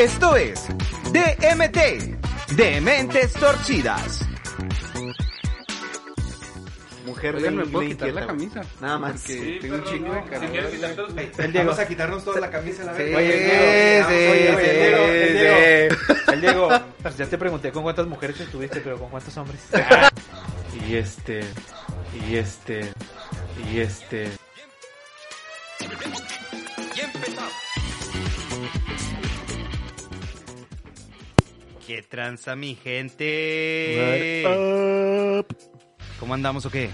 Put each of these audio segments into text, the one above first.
Esto es DMT, de Mentes Torcidas. Mujer Oigan, ¿me puedo quitar la camisa? Nada más. Tengo un chingo de calor. El Diego. Vamos a quitarnos toda la camisa a la Sí, vez. sí, Oye, sí, Diego, oye, sí, Diego, el Diego. sí. El Diego, pues ya te pregunté con cuántas mujeres estuviste, pero con cuántos hombres. y este, y este, y este. ¿Qué tranza mi gente? ¿Cómo andamos o qué?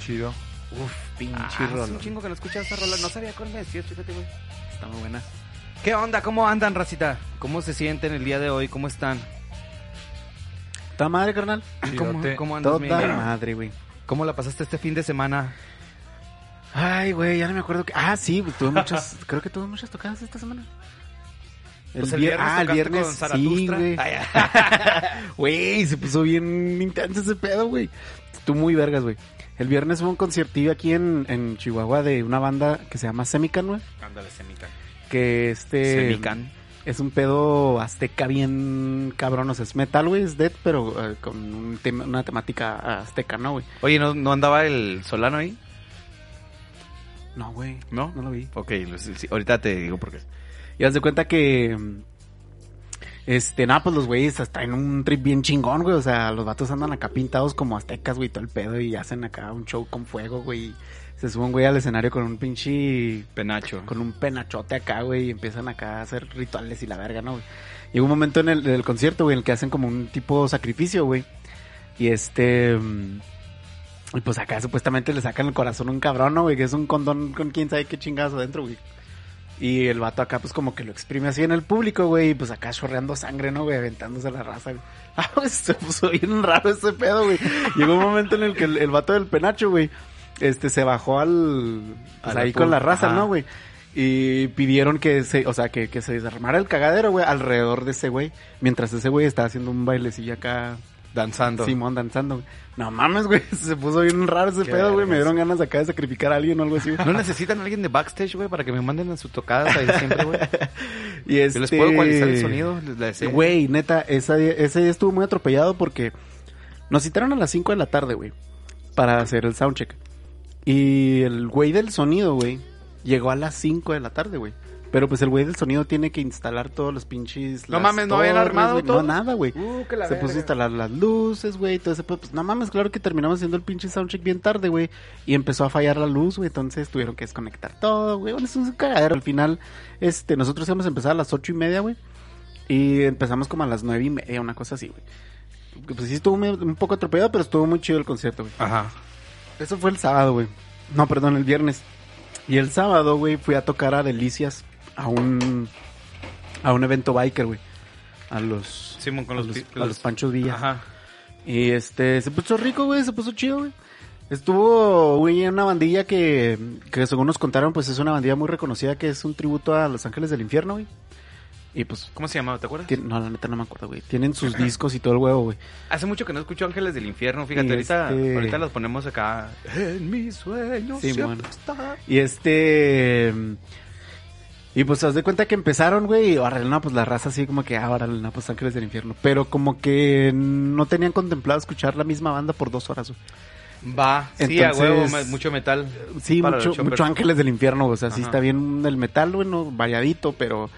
Chido. Uf, pinche Ah, rola. hace un chingo que no escuchaba esa rola. No sabía cuál me decías, fíjate, güey. Está muy buena. ¿Qué onda? ¿Cómo andan, racita? ¿Cómo se sienten el día de hoy? ¿Cómo están? ¿Está madre, carnal? ¿Cómo, Chidote. cómo andas, Toda madre, güey. ¿Cómo la pasaste este fin de semana? Ay, güey, ya no me acuerdo que... Ah, sí, tuve muchas... creo que tuve muchas tocadas esta semana. El, Pues el vier- viernes Ah, el viernes, con sí, Zaratustra. güey. Se puso bien intenso ese pedo, güey. Estuvo muy vergas, güey. El viernes hubo un conciertillo aquí en, en Chihuahua de una banda que se llama Semican, güey. Ándale, Semican. Que este... Semican. Es un pedo azteca bien cabrón, o sea, es metal, güey, es death, pero eh, con un tema- una temática azteca, ¿no, güey? Oye, ¿no, ¿no andaba el Solano ahí? No, güey, ¿No? no lo vi. Ok, sí, ahorita te digo por qué. Y haz de cuenta que. Este, nada, pues los güeyes hasta en un trip bien chingón, güey. O sea, los vatos andan acá pintados como aztecas, güey, todo el pedo. Y hacen acá un show con fuego, güey. Se suben, güey, al escenario con un pinche. Penacho. Con un penachote acá, güey. Y empiezan acá a hacer rituales y la verga, ¿no, güey? Llega un momento en el, en el concierto, güey, en el que hacen como un tipo sacrificio, güey. Y este. Y pues acá supuestamente le sacan el corazón a un cabrón, ¿no, güey? Que es un condón con quién sabe qué chingazo adentro, güey. Y el vato acá, pues como que lo exprime así en el público, güey. Y pues acá chorreando sangre, ¿no, güey? Aventándose la raza, güey. Ah, pues se puso bien raro ese pedo, güey. Llegó un momento en el que el, el vato del penacho, güey, este, se bajó al. Pues ahí con la raza, ajá. ¿no, güey? Y pidieron que se, o sea, que, que se desarmara el cagadero, güey, alrededor de ese güey. Mientras ese güey estaba haciendo un bailecillo acá, Danzando. Simón danzando, güey. No mames, güey, se puso bien raro ese Qué pedo, güey. Me dieron ganas acá de sacrificar a alguien o algo así, güey. ¿No necesitan a alguien de backstage, güey, para que me manden a sus tocadas ahí siempre, güey? Y este... les puedo ecualizar el sonido. Les, les- Güey, neta, esa ese día estuvo muy atropellado porque nos citaron a las 5 de la tarde, güey, para hacer el soundcheck. Y el güey del sonido, güey, llegó a las 5 de la tarde, güey. Pero pues el güey del sonido tiene que instalar todos los pinches. No mames, ¿no habían armado güey, todo? No, nada, güey. Uh, que la Se puso a instalar las luces, güey, todo ese. Pues no mames, claro que terminamos haciendo el pinche soundcheck bien tarde, güey. Y empezó a fallar la luz, güey. Entonces tuvieron que desconectar todo, güey. Bueno, es un cagadero. Al final, este, nosotros íbamos a empezar a las ocho y media, güey. Y empezamos como a las nueve y media, una cosa así, güey. Pues sí estuvo un poco atropellado, pero estuvo muy chido el concierto, güey. Ajá. Eso fue el sábado, güey. No, perdón, el viernes. Y el sábado, güey, fui a tocar a Delicias a un a un evento biker, güey. A los Simón con a los, los, a los Panchos Villa. Ajá. Y este, se puso rico, güey, se puso chido, güey. Estuvo, güey, en una bandilla que, que según nos contaron, pues es una bandilla muy reconocida que es un tributo a Los Ángeles del Infierno, güey. Y pues, ¿Cómo se llamaba? ¿Te acuerdas? no, la neta no me acuerdo, güey. Tienen sus discos y todo el huevo, güey. Hace mucho que no escucho Ángeles del Infierno, fíjate, ahorita, este- ahorita los ponemos acá. En mis sueños Sí, bueno. Y este. Y pues haz de cuenta que empezaron, güey, y órale, no, pues la raza así como que, ah, órale, no, pues Ángeles del Infierno. Pero como que no tenían contemplado escuchar la misma banda por dos horas, güey. Va, sí, a huevo, mucho metal. Sí, mucho, mucho Ángeles del Infierno, o sea, sí está bien el metal, bueno, variadito, pero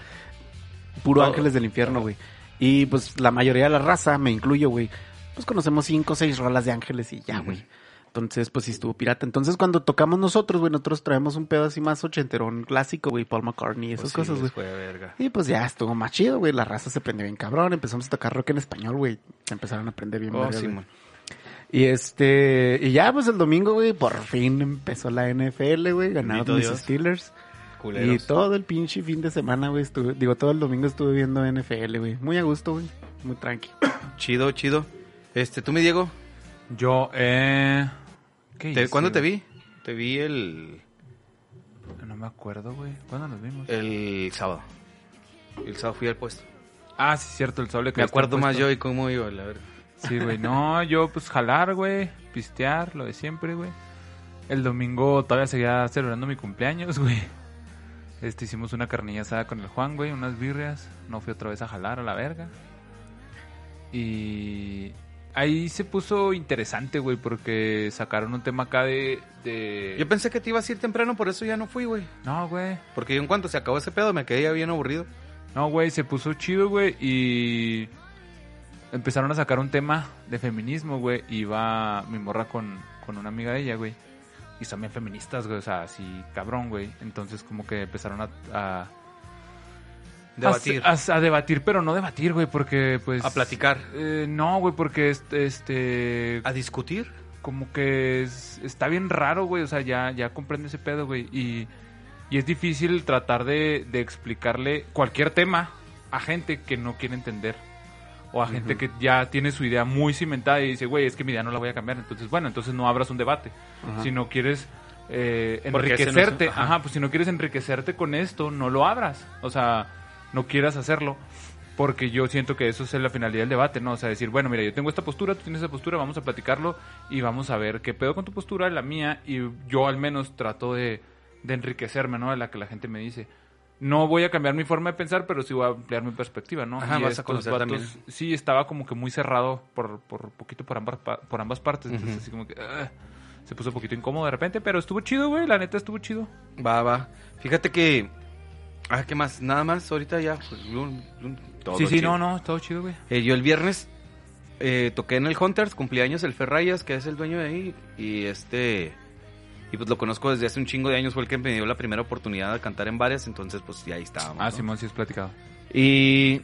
puro. Ángeles del Infierno, güey. Y pues la mayoría de la raza, me incluyo, güey, pues conocemos cinco o seis rolas de Ángeles y ya, güey. Entonces, pues sí estuvo pirata. Entonces, cuando tocamos nosotros, güey, nosotros traemos un pedo así más ochenterón clásico, güey, Paul McCartney y esas Pues sí, cosas, güey. verga. Y pues ya estuvo más chido, güey. La raza se prendió bien cabrón. Empezamos a tocar rock en español, güey. Se empezaron a aprender bien Oh, verga. Y este, y ya pues el domingo, güey, por fin empezó la NFL, güey, ganaron Dios. Steelers. Y Culeros. todo el pinche fin de semana, güey, estuve, digo, todo el domingo estuve viendo NFL, güey. Muy a gusto, güey. Muy tranqui. Chido, chido. Este, ¿tú me Diego? Yo, eh... ¿qué Te- hice, ¿Cuándo te vi? Te vi el, No me acuerdo, güey. ¿Cuándo nos vimos? el sábado. El sábado fui al puesto. Ah, sí, cierto, el sable que Me acuerdo más yo y cómo iba, la verdad. Sí, güey. No, yo pues jalar, güey. Pistear, lo de siempre, güey. El domingo todavía seguía celebrando mi cumpleaños, güey. Este, hicimos una carnilla asada con el Juan, güey, unas birrias. No fui otra vez a jalar a la verga. Y ahí se puso interesante, güey, porque sacaron un tema acá de... de... Yo pensé que te ibas a ir temprano, por eso ya no fui, güey. No, güey. Porque yo en cuanto se acabó ese pedo me quedé ya bien aburrido. No, güey, se puso chido, güey, y empezaron a sacar un tema de feminismo, güey, y va mi morra con, con una amiga de ella, güey. Y son bien feministas, güey, o sea, así cabrón, güey. Entonces como que empezaron a... a Debatir. A, a- a debatir, pero no debatir, güey, porque pues... A platicar. Eh, no, güey, porque este, este ¿A discutir? como que es- está bien raro, güey. O sea, ya, ya comprende ese pedo, güey. Y, y es difícil tratar de, de explicarle cualquier tema a gente que no quiere entender. O a gente que ya tiene su idea muy cimentada y dice, güey, es que mi idea no la voy a cambiar. Entonces, bueno, entonces no abras un debate. Ajá. Si no quieres eh, no es- enriquecerte, ajá. ajá, pues si no quieres enriquecerte con esto, no lo abras. O sea, no quieras hacerlo. Porque yo siento que eso es la finalidad del debate, ¿no? O sea, decir, bueno, mira, yo tengo esta postura, tú tienes esa postura, vamos a platicarlo y vamos a ver qué pedo con tu postura, la mía, y yo al menos trato de, de enriquecerme, ¿no? De la que la gente me dice. No voy a cambiar mi forma de pensar, pero sí voy a ampliar mi perspectiva, ¿no? Ajá, Y vas a conocer también. Sí, estaba como que muy cerrado por, por poquito por ambas, por ambas partes. Entonces, así como que ah, se puso un poquito incómodo de repente, pero estuvo chido, güey. La neta estuvo chido. Va, va. Fíjate que... Ah, ¿qué más? Nada más, ahorita ya. pues, un- un- todo sí, sí, chido. no, no, todo chido, güey. Eh, yo el viernes eh, toqué en el Hunters, cumpleaños el Ferrayas, que es el dueño de ahí, y este... Y pues lo conozco desde hace un chingo de años, fue el que me dio la primera oportunidad de cantar en varias, entonces pues ya ahí estábamos. Ah, ¿no? Simón, sí has platicado. Y...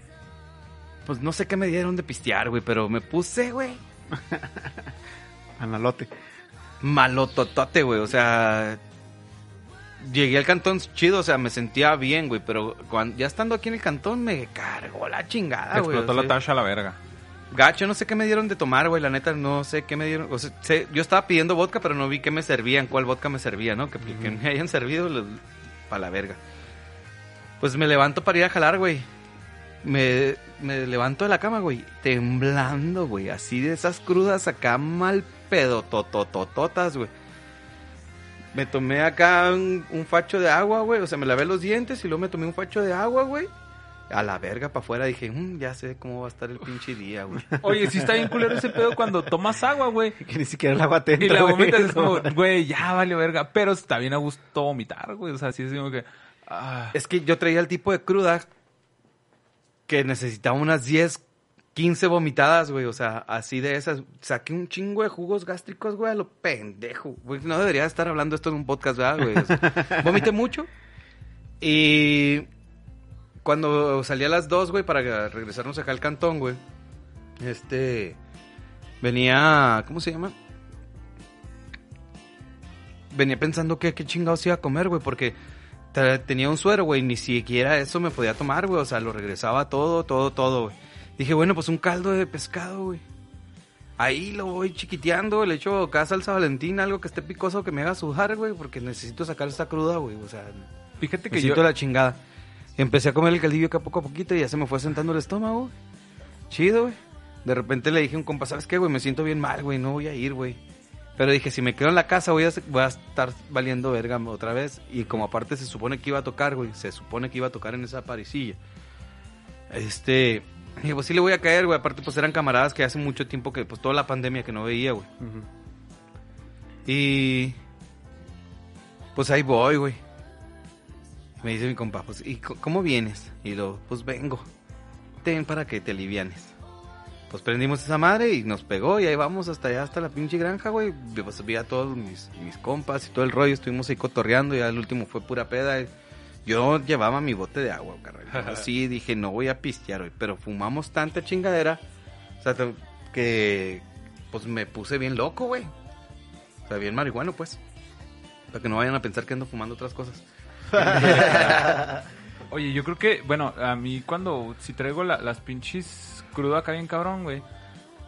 Pues no sé qué me dieron de pistear, güey, pero me puse, güey, Analote. malototote, güey, o sea... Llegué al cantón chido, o sea, me sentía bien, güey, pero cuando, ya estando aquí en el cantón me cargó la chingada, Te güey. explotó la tacha a la verga. Gacho, no sé qué me dieron de tomar, güey. La neta, no sé qué me dieron. O sea, sé- yo estaba pidiendo vodka, pero no vi qué me servían, cuál vodka me servía, ¿no? Que, que me hayan servido para la verga. Pues me levanto para ir a jalar, güey. Me, me levanto de la cama, güey. Temblando, güey. Así de esas crudas acá mal pedo, tototototas, güey. Me tomé acá un, un facho de agua, güey. O sea, me lavé los dientes y luego me tomé un facho de agua, güey. A la verga para afuera dije, "Mm, ya sé cómo va a estar el pinche día, güey. Oye, sí está bien culero ese pedo cuando tomas agua, güey. Que ni siquiera el agua te Y la vomitas es como, güey, ya vale verga. Pero está bien a gusto vomitar, güey. O sea, sí es como que. ah. Es que yo traía el tipo de cruda que necesitaba unas 10, 15 vomitadas, güey. O sea, así de esas. Saqué un chingo de jugos gástricos, güey, a lo pendejo. Güey, no debería estar hablando esto en un podcast, ¿verdad, güey? O sea, vomité mucho. Y cuando salí a las 2, güey, para regresarnos acá al cantón, güey. Este. Venía. ¿Cómo se llama? Venía pensando que qué chingados iba a comer, güey, porque te- tenía un suero, güey, ni siquiera eso me podía tomar, güey, o sea, lo regresaba todo, todo, todo, güey. Dije, bueno, pues un caldo de pescado, güey. Ahí lo voy chiquiteando, le echo acá salsa valentina, algo que esté picoso que me haga sudar, güey, porque necesito sacar esta cruda, güey, o sea, Fíjate que me yo. la chingada. Empecé a comer el caldillo acá poco a poquito y ya se me fue sentando el estómago, güey. Chido, güey. De repente le dije a un compa, ¿sabes qué, güey? Me siento bien mal, güey, no voy a ir, güey. Pero dije, si me quedo en la casa voy a, voy a estar valiendo verga otra vez. Y como aparte se supone que iba a tocar, güey. Se supone que iba a tocar en esa parisilla. Este... Dije, pues sí le voy a caer, güey. Aparte, pues eran camaradas que hace mucho tiempo que, pues toda la pandemia que no veía, güey. Y... Pues ahí voy, güey. Me dice mi compa, pues, ¿y cómo vienes? Y lo, pues vengo. Ten para que te alivianes. Pues prendimos esa madre y nos pegó y ahí vamos hasta allá, hasta la pinche granja, güey. Pues vi a todos mis, mis compas y todo el rollo, estuvimos ahí cotorreando y ya el último fue pura peda. Yo llevaba mi bote de agua, carnal. Así dije, no voy a pistear hoy, pero fumamos tanta chingadera, o sea, que pues me puse bien loco, güey. O sea, bien marihuano, pues. Para que no vayan a pensar que ando fumando otras cosas. Oye, yo creo que, bueno, a mí cuando, si traigo la- las pinches crudo acá bien cabrón, güey,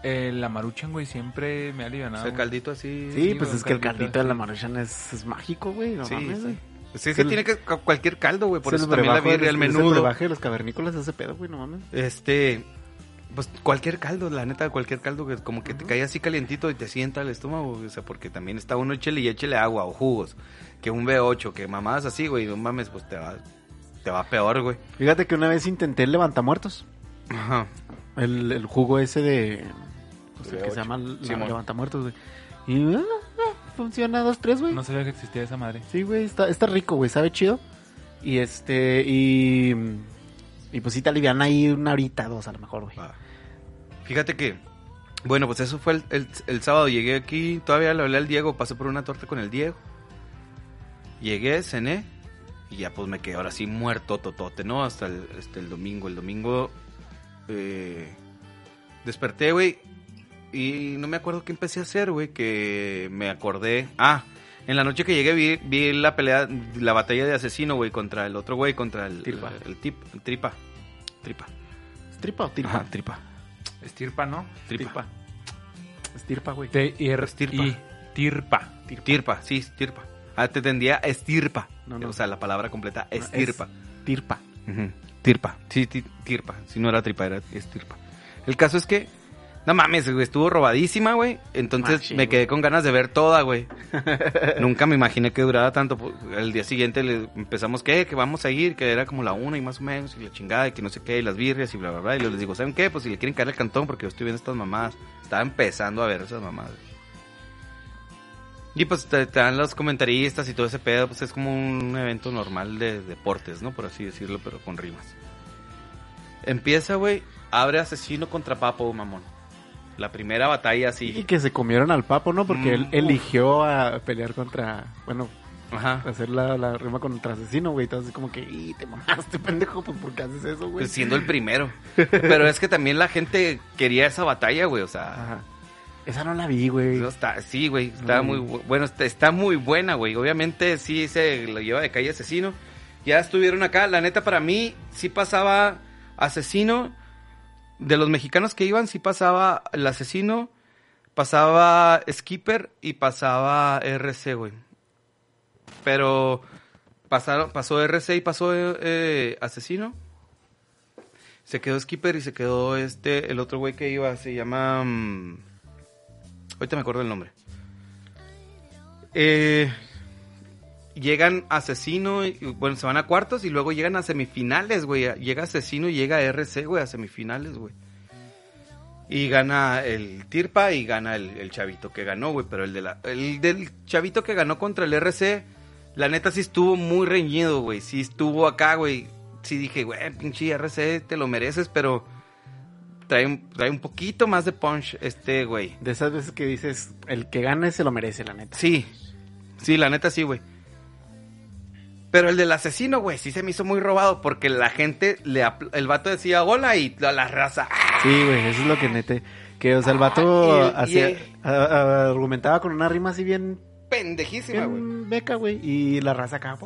eh, la maruchan, güey, siempre me ha alivianado. O sea, el caldito así. Sí, pues güey, es que el caldito, de la maruchan es, es mágico, güey. No Sí, mames, sí. güey. Pues es que tiene que cu- cualquier caldo, güey. Por Es eso también la birria, el menudo. los cavernícolas ese pedo, güey, no mames. Este, pues cualquier caldo, la neta, cualquier caldo que como que te cae así calientito y te sienta el estómago, o sea, porque también está uno échele y échele agua o jugos, que un B8, que mamadas así, güey, no mames, pues te va, te va peor, güey. Fíjate que una vez intenté el levantamuertos. Ajá. El, el jugo ese de. pues, el que se llama la- Simón. levantamuertos, güey. Y ah, funciona dos, tres, güey. No sabía que existía esa madre. Sí, güey, está, está rico, güey, sabe chido. Y este, y. Y pues sí te alivian ahí una horita, dos a lo mejor, güey. Fíjate que, bueno, pues eso fue el, el- el sábado. Llegué aquí, todavía le hablé al Diego, pasé por una torta con el Diego. Llegué, cené y ya pues me quedé ahora sí muerto, totote, ¿no? Hasta el, hasta el domingo. El domingo eh, desperté, güey, y no me acuerdo qué empecé a hacer, güey, que me acordé. Ah, en la noche que llegué vi, vi la pelea, la batalla de asesino, güey, contra el otro güey, contra el, Tirpa. el, tip, el tripa. Tripa. ¿Tripa o tirpa? Ajá, tripa. Estirpa, ¿no? Tripa. Estirpa, güey. T I R Estirpa. I Tirpa. Tirpa, sí, estirpa. Ah, te tendría estirpa. No, no. O sea, la palabra completa, es- estirpa. Tirpa. Ujú. Tirpa. Sí, ti- tirpa. Si no era tripa, era estirpa. El caso es que, no mames, güey, estuvo robadísima, güey. Entonces Machín, me quedé con ganas de ver toda, güey. Nunca me imaginé que durara tanto. Pues, El día siguiente le empezamos, ¿qué? Que vamos a ir, que era como la una y más o menos, y la chingada, y que no sé qué, y las birrias, y bla, bla, bla. Y les digo, ¿saben qué? Pues si le quieren caer al cantón, porque yo estoy viendo estas mamadas. Estaba empezando a ver esas mamadas. Y pues te, te dan los comentaristas y todo ese pedo, pues es como un evento normal de deportes, ¿no? Por así decirlo, pero con rimas. Empieza, güey, abre asesino contra papo, mamón. La primera batalla Y así. que se comieron al papo, ¿no? Porque él Mm. eligió a pelear contra. Bueno, Ajá. hacer la, la rima contra asesino, güey. Entonces, como que, y te mamaste, pendejo, pues, ¿por qué haces eso, güey? Pues siendo el primero. Pero es que también la gente quería esa batalla, güey. O sea, Ajá. Esa no la vi, güey. está, sí, güey. Está Mm. muy bu- bueno, está, está muy buena, güey. Obviamente sí se lo lleva de calle asesino. Ya estuvieron acá. La neta, para mí, sí pasaba asesino. De los mexicanos que iban, sí pasaba el asesino. Pasaba Skipper y pasaba RC, güey. Pero pasaron, pasó RC y pasó eh, asesino. Se quedó Skipper y se quedó este, el otro güey que iba, se llama... mm, ahorita me acuerdo el nombre. Eh, llegan asesino, y, bueno, se van a cuartos y luego llegan a semifinales, güey. Llega asesino y llega RC, güey, a semifinales, güey. Y gana el Tirpa y gana el, el chavito que ganó, güey. Pero el, de la, el del chavito que ganó contra el RC, la neta sí estuvo muy reñido, güey. Sí estuvo acá, güey. Sí dije, güey, pinche RC, te lo mereces, pero trae, un- trae un poquito más de punch este, güey. De esas veces que dices, el que gane se lo merece, la neta. Sí, sí, la neta sí, güey. Pero el del asesino, güey, sí se me hizo muy robado porque la gente, le el vato decía hola y la, la raza, ¡ah! Sí, güey, eso es lo que nete. Que, o sea, el vato Ah, y hacía- y el- a- a- argumentaba con una rima así bien, pendejísima, güey. beca, güey. Y la raza acá,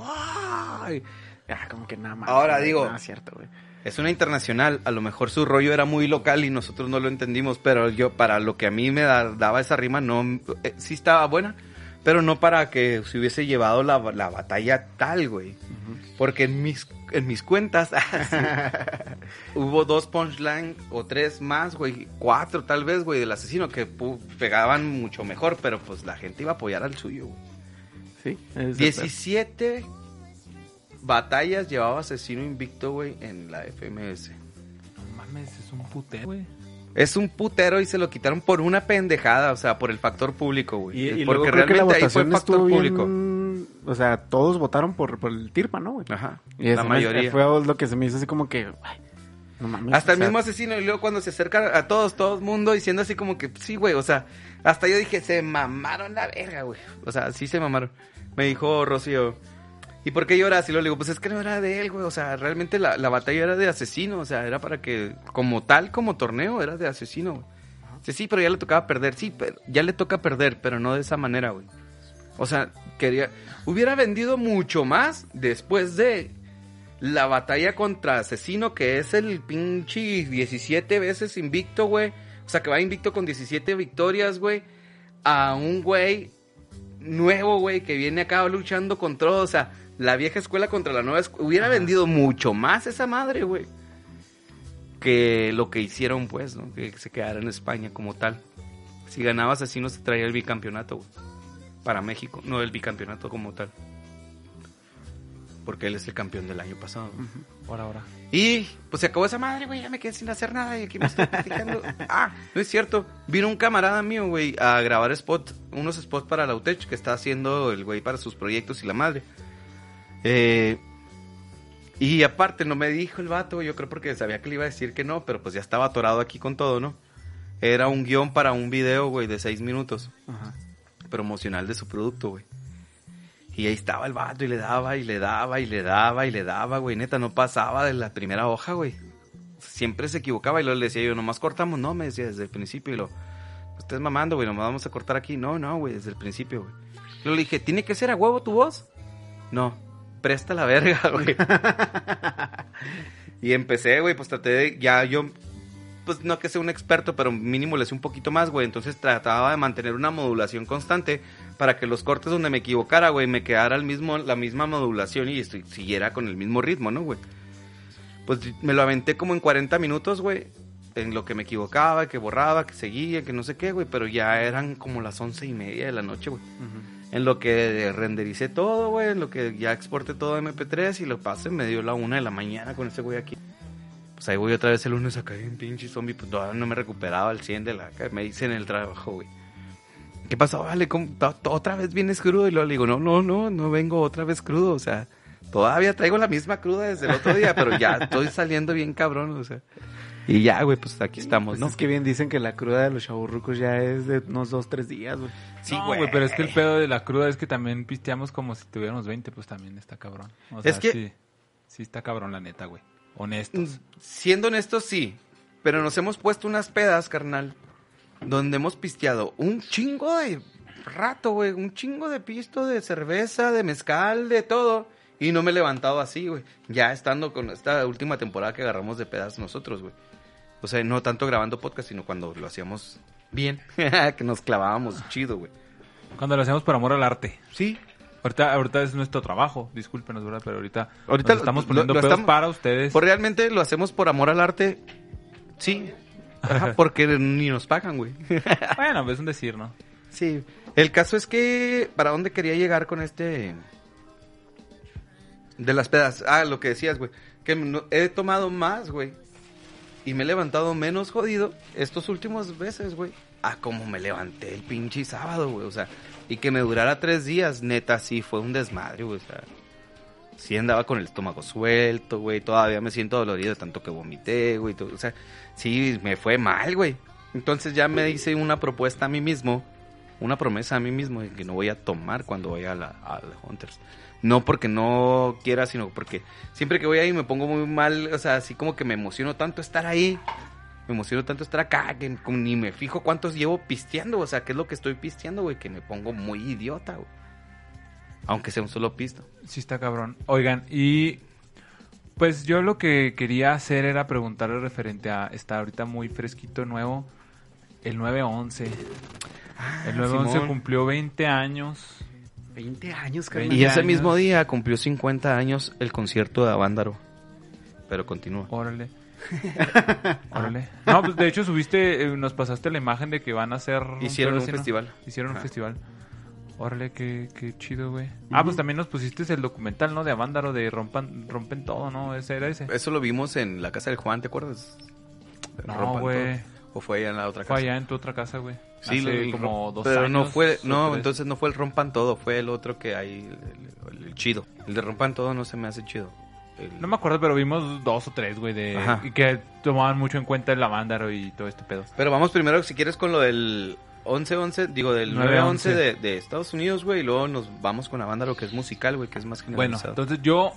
¡ay! Ah, como que nada más. Ahora digo- es cierto, güey. Es una internacional, a lo mejor su rollo era muy local y nosotros no lo entendimos, pero yo para lo que a mí me da- daba esa rima, no, eh, sí estaba buena, pero no para que se hubiese llevado la, la batalla tal, güey. Porque en mis, en mis cuentas sí, hubo dos punchline o tres más, güey, cuatro tal vez, güey, del asesino que pegaban mucho mejor, pero pues la gente iba a apoyar al suyo, güey. Sí, es 17 batallas llevaba asesino invicto, güey, en la FMS. No mames, es un putero, güey. Es un putero y se lo quitaron por una pendejada, o sea, por el factor público, güey. Y, y Porque luego creo que la realmente ahí fue votación factor público. bien... O sea, todos votaron por, por el Tirpa, ¿no, güey? Ajá, Y la mayoría. Fue lo que se me hizo así como que... ay, no mames. Hasta el sea, mismo asesino, y luego cuando se acerca a todos, todo el mundo diciendo así como que, sí, güey, o sea, hasta yo dije, se mamaron la verga, güey. O sea, sí se mamaron. Me dijo Rocío, ¿y por qué lloras? Y luego le digo, pues es que no era de él, güey. O sea, realmente la, la batalla era de asesino, o sea, era para que, como tal, como torneo, era de asesino. Sí, sí, pero ya le tocaba perder, sí, pero ya le toca perder, pero no de esa manera, güey. O sea, quería, hubiera vendido mucho más después de la batalla contra Asesino, que es el pinche 17 veces invicto, güey. O sea, que va invicto con 17 victorias, güey. A un güey nuevo, güey, que viene acá luchando con todo. O sea, la vieja escuela contra la nueva escuela. Hubiera vendido mucho más esa madre, güey. Que lo que hicieron, pues, ¿no? Que se quedara en España como tal. Si ganaba Asesino, se traía el bicampeonato, güey. Para México, no el bicampeonato como tal. porque él es el campeón del año pasado. Por ahora. Y pues se acabó esa madre, güey, ya me quedé sin hacer nada y aquí me estoy platicando. ah, no es cierto. Vino un camarada mío, güey, a grabar spot, unos spots para la UTECH que está haciendo el güey para sus proyectos y la madre. Eh, y aparte no me dijo el vato, yo creo porque sabía que le iba a decir que no, pero pues ya estaba atorado aquí con todo, ¿no? Era un guion para un video, güey, de seis minutos Ajá. promocional de su producto, güey. Y ahí estaba el vato y le daba y le daba y le daba y le daba, güey. Neta, no pasaba de la primera hoja, güey. Siempre se equivocaba y luego le decía yo, nomás cortamos, no, me decía desde el principio. Y lo, ustedes mamando, güey, nomás vamos a cortar aquí. No, no, güey, desde el principio, güey. Luego le dije, ¿tiene que ser a huevo tu voz? No, presta la verga, güey. y empecé, güey, pues traté de, ya yo, pues no que sea un experto, pero mínimo le sé un poquito más, güey. Entonces trataba de mantener una modulación constante para que los cortes donde me equivocara, güey, me quedara el mismo, la misma modulación y estoy- siguiera con el mismo ritmo, ¿no, güey? Pues me lo aventé como en 40 minutos, güey. En lo que me equivocaba, que borraba, que seguía, que no sé qué, güey. Pero ya eran como las once y media de la noche, güey. En lo que rendericé todo, güey. En lo que ya exporté todo a MP3 y lo pasé, me dio la una de la mañana con ese güey aquí. Pues ahí voy otra vez el lunes a caer en pinche zombie. Pues todavía no me recuperaba al 100 de la... Me hice en el trabajo, güey. ¿Qué pasó? Vale, ¿cómo- otra vez vienes crudo. Y luego le digo, no, no, no, no vengo otra vez crudo. O sea, todavía traigo la misma cruda desde el otro día, pero ya estoy saliendo bien cabrón, o sea. Y ya, güey, pues aquí estamos, Pues ¿no? es que bien dicen que la cruda de los chaburrucos ya es de unos dos, tres días, güey. Sí, No, güey, pero es que el pedo de la cruda es que también pisteamos como si tuviéramos 20, pues también está cabrón. O sea, Es que- sí, sí está cabrón la neta, güey. Honestos. Siendo honestos, sí. Pero nos hemos puesto unas pedas, carnal. Donde hemos pisteado un chingo de rato, güey. Un chingo de pisto, de cerveza, de mezcal, de todo. Y no me he levantado así, güey. Ya estando con esta última temporada que agarramos de pedas nosotros, güey. O sea, no tanto grabando podcast, sino cuando lo hacíamos bien. que nos clavábamos chido, güey. Cuando lo hacemos por amor al arte. Sí. Ahorita, ahorita es nuestro trabajo, discúlpenos, ¿verdad? Pero ahorita, Ahorita nos estamos lo- poniendo lo pedos estamos- para ustedes. Pues realmente lo hacemos por amor al arte. Sí. Ajá, porque ni nos pagan, güey. Bueno, es un decir, ¿no? Sí. El caso es que, ¿para dónde quería llegar con este? De las pedas. Ah, lo que decías, güey. Que no- he tomado más, güey. Y me he levantado menos jodido estos últimos veces, güey. A como me levanté el pinche sábado, güey. O sea, y que me durara tres días, neta, sí, fue un desmadre, güey. O sea, sí andaba con el estómago suelto, güey. Todavía me siento dolorido de tanto que vomité, güey. O sea, sí, me fue mal, güey. Entonces ya me hice una propuesta a mí mismo, una promesa a mí mismo de que no voy a tomar cuando vaya a a la Hunters. No porque no quiera, sino porque siempre que voy ahí me pongo muy mal, o sea, así como que me emociono tanto estar ahí. Me emociono tanto estar acá que ni me fijo cuántos llevo pisteando, o sea, qué es lo que estoy pisteando, güey, que me pongo muy idiota, güey. Aunque sea un solo pisto. Sí está cabrón. Oigan, y pues yo lo que quería hacer era preguntarle referente a, está ahorita muy fresquito nuevo, el 911. El 911 Simón. cumplió 20 años. 20 años, carnal. Y ese años. mismo día cumplió 50 años el concierto de Avándaro. Pero continúa. Órale. Órale. No, pues de hecho subiste, eh, nos pasaste la imagen de que van a hacer... Hicieron un festival. Hicieron un Ajá. festival. Órale, qué, qué chido, güey. Ah, pues también nos pusiste el documental, ¿no? De Avándaro, de Rompan, Rompen Todo, ¿no? Ese era ese. Eso lo vimos en la casa del Juan, ¿te acuerdas? No, Rompan güey. ¿O fue allá en la otra Fue casa? allá en tu otra casa, güey. Sí, Hace como dos pero años. no fue, no, tres. entonces no fue el rompan todo, fue el otro que hay, el, el- el chido. El de rompan todo no se me hace chido. El- No me acuerdo, pero vimos dos o tres, güey, de... Ajá. Y que tomaban mucho en cuenta el Avándaro y todo este pedo. Pero vamos primero, si quieres, con lo del 11-11, digo, del 9-11 9-11 de, de Estados Unidos, güey, y luego nos vamos con la banda, lo que es musical, güey, que es más Bueno, generalizado. entonces yo,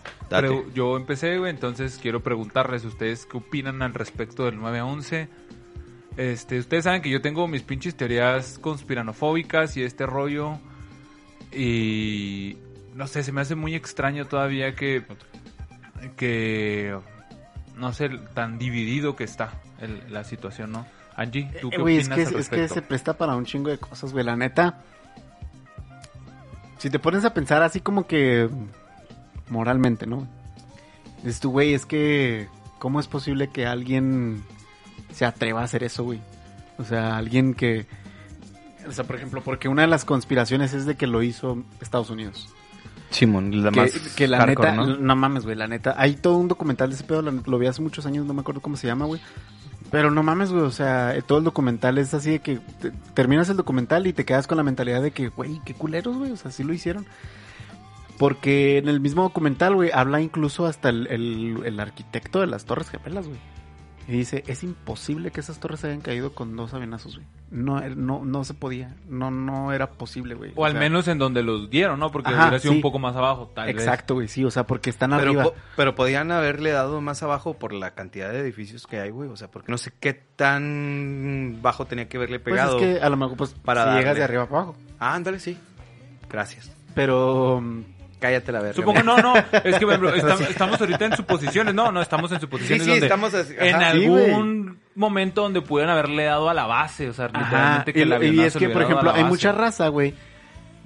yo empecé, güey, entonces quiero preguntarles ustedes qué opinan al respecto del 911. Este, ustedes saben que yo tengo mis pinches teorías conspiranofóbicas y este rollo. Y no sé, se me hace muy extraño todavía que que no sé, tan dividido que está el- la situación, ¿no? Angie, ¿tú qué Eh, güey, es opinas que, al es que se presta para un chingo de cosas, güey. La neta. Si te pones a pensar así como que moralmente, ¿no? Dices tú, güey, es que. ¿Cómo es posible que alguien se atreva a hacer eso, güey? O sea, alguien que. O sea, por ejemplo, porque una de las conspiraciones es de que lo hizo Estados Unidos. Simón, la que, más que la hardcore, neta, ¿no? ¿no? mames, güey, la neta. Hay todo un documental de ese pedo, lo, lo vi hace muchos años, no me acuerdo cómo se llama, güey. Pero no mames, güey, o sea, todo el documental es así de que te- terminas el documental y te quedas con la mentalidad de que, güey, qué culeros, güey, o sea, sí lo hicieron. Porque en el mismo documental, güey, habla incluso hasta el, el- el arquitecto de las Torres Gemelas, güey. Y dice, es imposible que esas torres hayan caído con dos avenazos, güey. No, no, no se podía, no, no era posible, güey. O al sea, menos en donde los dieron, ¿no? Porque Ajá, hubiera sido sí. un poco más abajo, tal vez. Exacto, güey, sí, o sea, porque están Pero, arriba. po- pero podían haberle dado más abajo por la cantidad de edificios que hay, güey. O sea, porque no sé qué tan bajo tenía que haberle Pues pegado. es que a lo mejor, pues, para si llegas de arriba para abajo. Ah, ándale, sí. Gracias. Pero, Cállate la verga. Supongo, no, no, es que por ejemplo, estam- estamos ahorita en suposiciones, no, no, estamos en suposiciones sí, donde estamos así, en. Sí, algún momento donde pudieran haberle dado a la base, o sea, ajá, literalmente que y, el y es que, por ejemplo, la hay mucha raza, güey,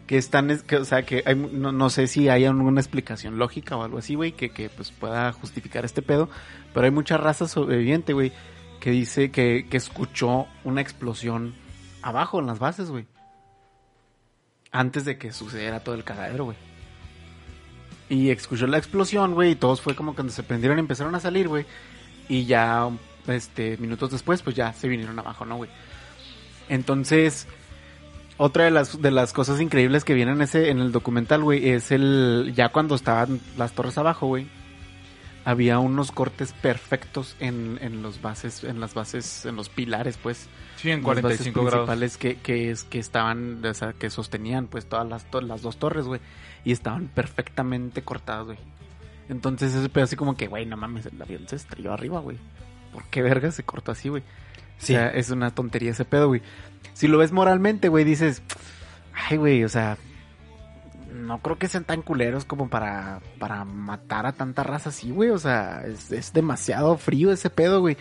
que están, que, o sea, que hay, no, no sé si hay alguna explicación lógica o algo así, güey, que, que, pues, pueda justificar este pedo, pero hay mucha raza sobreviviente, güey, que dice que, que escuchó una explosión abajo en las bases, güey. Antes de que sucediera todo el cagadero, güey. Y escuchó la explosión, güey, y todos fue como cuando se prendieron y empezaron a salir, güey. Y ya, este, minutos después, pues ya se vinieron abajo, ¿no, güey? Entonces, otra de las, de las cosas increíbles que vienen en, ese, en el documental, güey, es el, ya cuando estaban las torres abajo, güey, había unos cortes perfectos en, en los bases, en las bases, en los pilares, pues. Sí, en las bases 45 grados. principales que, que, es, que estaban, o sea, que sostenían, pues, todas las, to- las dos torres, güey, y estaban perfectamente cortadas, güey. Entonces, ese pedo así como que, güey, no mames, el avión se estrelló arriba, güey. ¿Por qué verga se cortó así, güey? Sí. O sea, es una tontería ese pedo, güey. Si lo ves moralmente, güey, dices, ay, güey, o sea, no creo que sean tan culeros como para, para matar a tanta raza así, güey. O sea, es, es demasiado frío ese pedo, güey.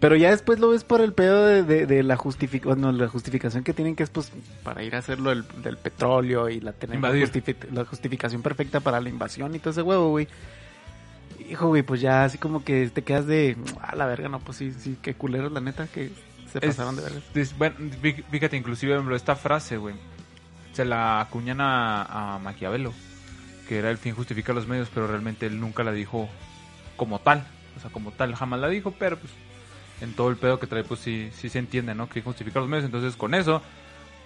Pero ya después lo ves por el pedo de, de- de la, justific bueno, la justificación que tienen que es pues para ir a hacerlo del, del petróleo y la tener la, justificación perfecta para la invasión y todo ese huevo, güey. Hijo, güey, pues ya así como que te quedas de, a la verga, no, pues sí, sí, qué culeros la neta que se Es- pasaron de verga. es- bueno, fí- fíjate, inclusive, esta frase, güey, se la acuñan a, a Maquiavelo, que era el fin justifica los medios, pero realmente él nunca la dijo como tal, o sea, como tal, jamás la dijo, pero pues en todo el pedo que trae, pues sí, sí se entiende, ¿no? Que justifica los medios, entonces con eso,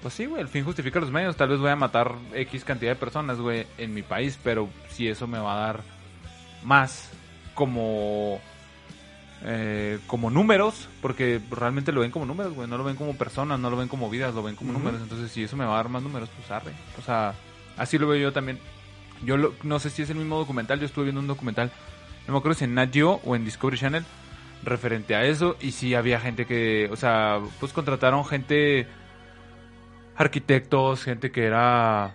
pues sí, güey, el fin justifica los medios, tal vez voy a matar X cantidad de personas, güey, en mi país, pero si eso me va a dar más como eh, como números, porque realmente lo ven como números, güey, no lo ven como personas, no lo ven como vidas, lo ven como números, entonces si eso me va a dar más números, pues arre. O sea, así lo veo yo también. Yo lo- no sé si es el mismo documental, yo estuve viendo un documental, no me acuerdo si en Nat Geo o en Discovery Channel, referente a eso, y sí había gente que, o sea, pues contrataron gente, arquitectos, gente que era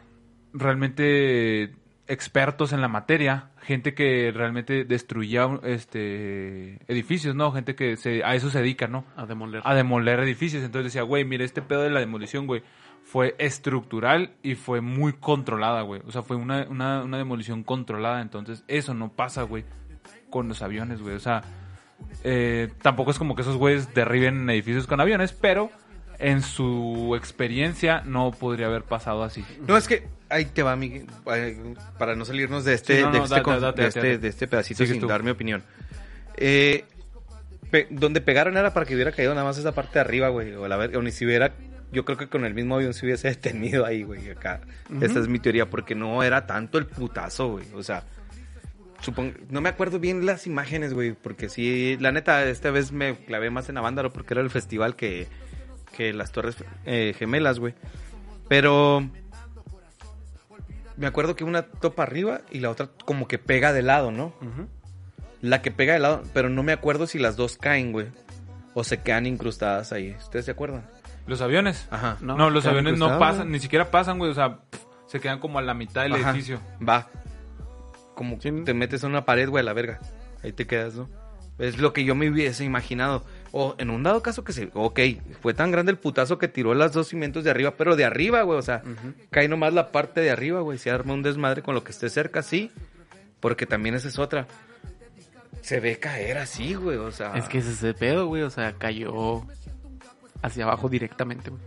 realmente expertos en la materia, gente que realmente destruía este edificios, ¿no? Gente que se, a eso se dedica, ¿no? A demoler. A demoler edificios. Entonces decía, güey, mire, este pedo de la demolición, güey, fue estructural y fue muy controlada, güey. O sea, fue una, una, una demolición controlada. Entonces, eso no pasa, güey, con los aviones, güey. O sea, eh, tampoco es como que esos güeyes derriben edificios con aviones, pero en su experiencia no podría haber pasado así. No, es que ahí te va, Miguel, eh, para no salirnos de este, de, este pedacito Sigues sin tú. dar mi opinión. Eh, pe- donde pegaron era para que hubiera caído nada más esa parte de arriba, güey, o la o ni si hubiera, yo creo que con el mismo avión se hubiese detenido ahí, güey, acá. Esa es mi teoría, porque no era tanto el putazo, güey, o sea, supongo, no me acuerdo bien las imágenes, güey, porque sí, la neta, esta vez me clavé más en Avándaro porque era el festival que, que las Torres eh, Gemelas, güey. Pero me acuerdo que una topa arriba y la otra como que pega de lado, ¿no? La que pega de lado, pero no me acuerdo si las dos caen, güey. O se quedan incrustadas ahí. ¿Ustedes se acuerdan? ¿Los aviones? Ajá. No, No, los aviones no pasan, güey. ni siquiera pasan, güey. O sea, pff, se quedan como a la mitad del Ajá. edificio. Va. Como Sí. te metes en una pared, güey, a la verga. Ahí te quedas, ¿no? Es lo que yo me hubiese imaginado. O en un dado caso que se... Ok, fue tan grande el putazo que tiró las dos cimientos de arriba, pero de arriba, güey. O sea, Ujú. cae nomás la parte de arriba, güey. Se arma un desmadre con lo que esté cerca, sí. Porque también esa es otra. Se ve caer así, güey. O sea... Es que ese es el pedo, güey. O sea, cayó hacia abajo directamente, güey.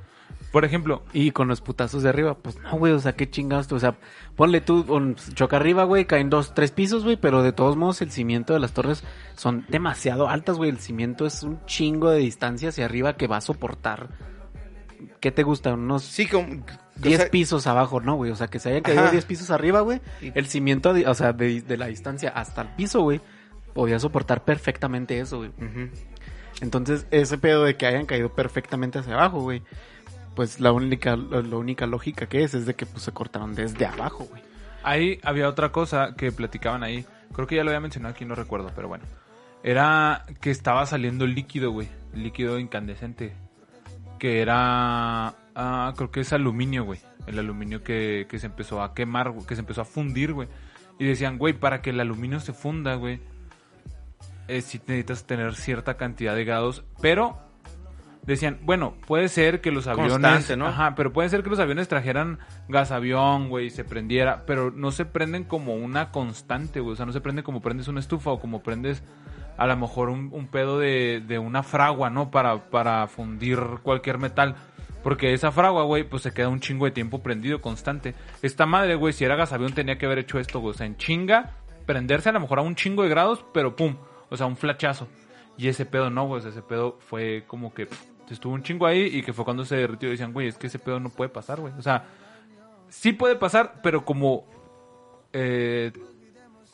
Por ejemplo, Y con los putazos de arriba, pues no, güey, o sea, qué chingados, o sea, ponle tú, un choca arriba, güey, caen dos, tres pisos, güey, pero de todos modos el cimiento de las torres son demasiado altas, güey, el cimiento es un chingo de distancia hacia arriba que va a soportar, ¿qué te gusta? Unos Sí, como... 10 o sea, pisos abajo, ¿no, güey? O sea, que se hayan caído Ajá. 10 pisos arriba, güey, el cimiento, o sea, de, de la distancia hasta el piso, güey, podía soportar perfectamente eso, güey. Entonces, ese pedo de que hayan caído perfectamente hacia abajo, güey. Pues la única, la, única lógica que es, es de que pues se cortaron desde abajo, güey. ahí había otra cosa que platicaban ahí. Creo que ya lo había mencionado aquí, no recuerdo, pero bueno. Era que estaba saliendo líquido, güey. Líquido incandescente. Que era. ah, creo que es aluminio, güey. El aluminio que, que se empezó a quemar, que se empezó a fundir, güey. Y decían, güey, para que el aluminio se funda, güey. Eh, sí necesitas tener cierta cantidad de grados. Pero decían, bueno, puede ser que los aviones. Constante, ¿no? Ajá, pero puede ser que los aviones trajeran gas avión, güey, se prendiera. Pero no se prenden como una constante, güey. O sea, no se prende como prendes una estufa o como prendes a lo mejor un, un pedo de, de una fragua, ¿no? Para, para fundir cualquier metal. Porque esa fragua, güey, pues se queda un chingo de tiempo prendido constante. Esta madre, güey, si era gas avión tenía que haber hecho esto, güey. O sea, en chinga, prenderse a lo mejor a un chingo de grados, pero pum. O sea, un flachazo. Y ese pedo no, güey. o sea, ese pedo fue como que pff, estuvo un chingo ahí y que fue cuando se derritió. Y decían, güey, es que ese pedo no puede pasar, güey. O sea, sí puede pasar, pero como eh,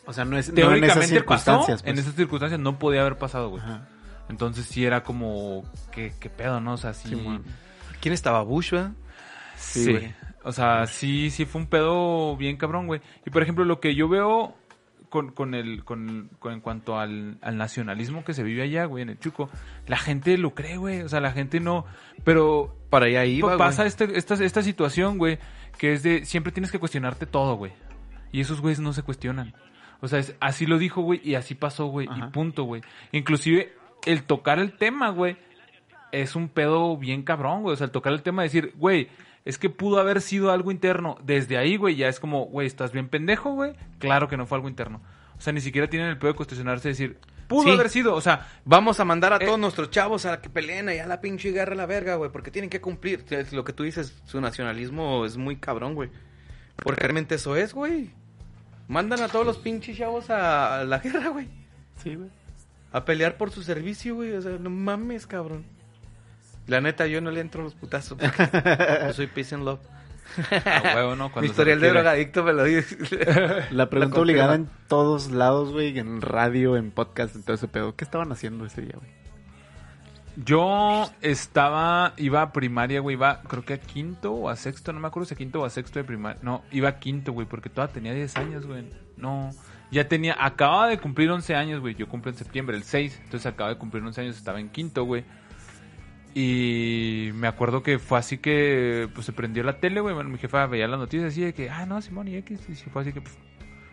O sea, no es no en esas teóricamente pasó, circunstancias. pues. en esas circunstancias no podía haber pasado, güey. Ajá. Entonces sí era como, ¿qué, qué pedo, no? O sea, sí. Simón. ¿Quién estaba? Bush, ¿verdad? Sí, Sí, güey. O sea, sí, sí fue un pedo bien cabrón, güey. Y por ejemplo, lo que yo veo con, con el, con, con- en cuanto al, al nacionalismo que se vive allá, güey, en el Chuco, la gente lo cree, güey. O sea, la gente no. Pero Para allá iba, güey. pasa este- esta, esta situación, güey, que es de siempre tienes que cuestionarte todo, güey. Y esos güeyes no se cuestionan. O sea, es- así lo dijo, güey, y así pasó, güey, y punto, güey. Inclusive, el tocar el tema, güey, es un pedo bien cabrón, güey. O sea, el tocar el tema de decir, güey, es que pudo haber sido algo interno. Desde ahí, güey, ya es como, güey, ¿estás bien pendejo, güey? Claro que no fue algo interno. O sea, ni siquiera tienen el pedo de cuestionarse y decir, pudo Sí. haber sido. O sea, Vamos a mandar a Eh. todos nuestros chavos a que peleen allá a la pinche guerra a la verga, güey, porque tienen que cumplir. Lo que tú dices, su nacionalismo es muy cabrón, güey. Porque realmente eso es, güey. Mandan a todos los pinches chavos a, a la guerra, güey. Sí, güey. A pelear por su servicio, güey. O sea, no mames, cabrón. La neta, yo no le entro a los putazos. porque yo soy peace and love. a huevo, ¿no? Mi historial de drogadicto me lo dice. La pregunta obligada en todos lados, güey, en radio, en podcast, en todo ese pedo. ¿Qué estaban haciendo ese día, güey? Yo estaba, iba a primaria, güey, iba creo que a quinto o a sexto, no me acuerdo si a quinto o a sexto de primaria. No, iba a quinto, güey, porque todavía tenía 10 años, güey. No, ya tenía, acababa de cumplir 11 años, güey. Yo cumplo en septiembre, el 6, entonces acaba de cumplir 11 años, estaba en quinto, güey. Y me acuerdo que fue así que, pues se prendió la tele, güey. Bueno, mi jefa veía las noticias así de que, ah, no, Simón y X. Y fue así que, pues,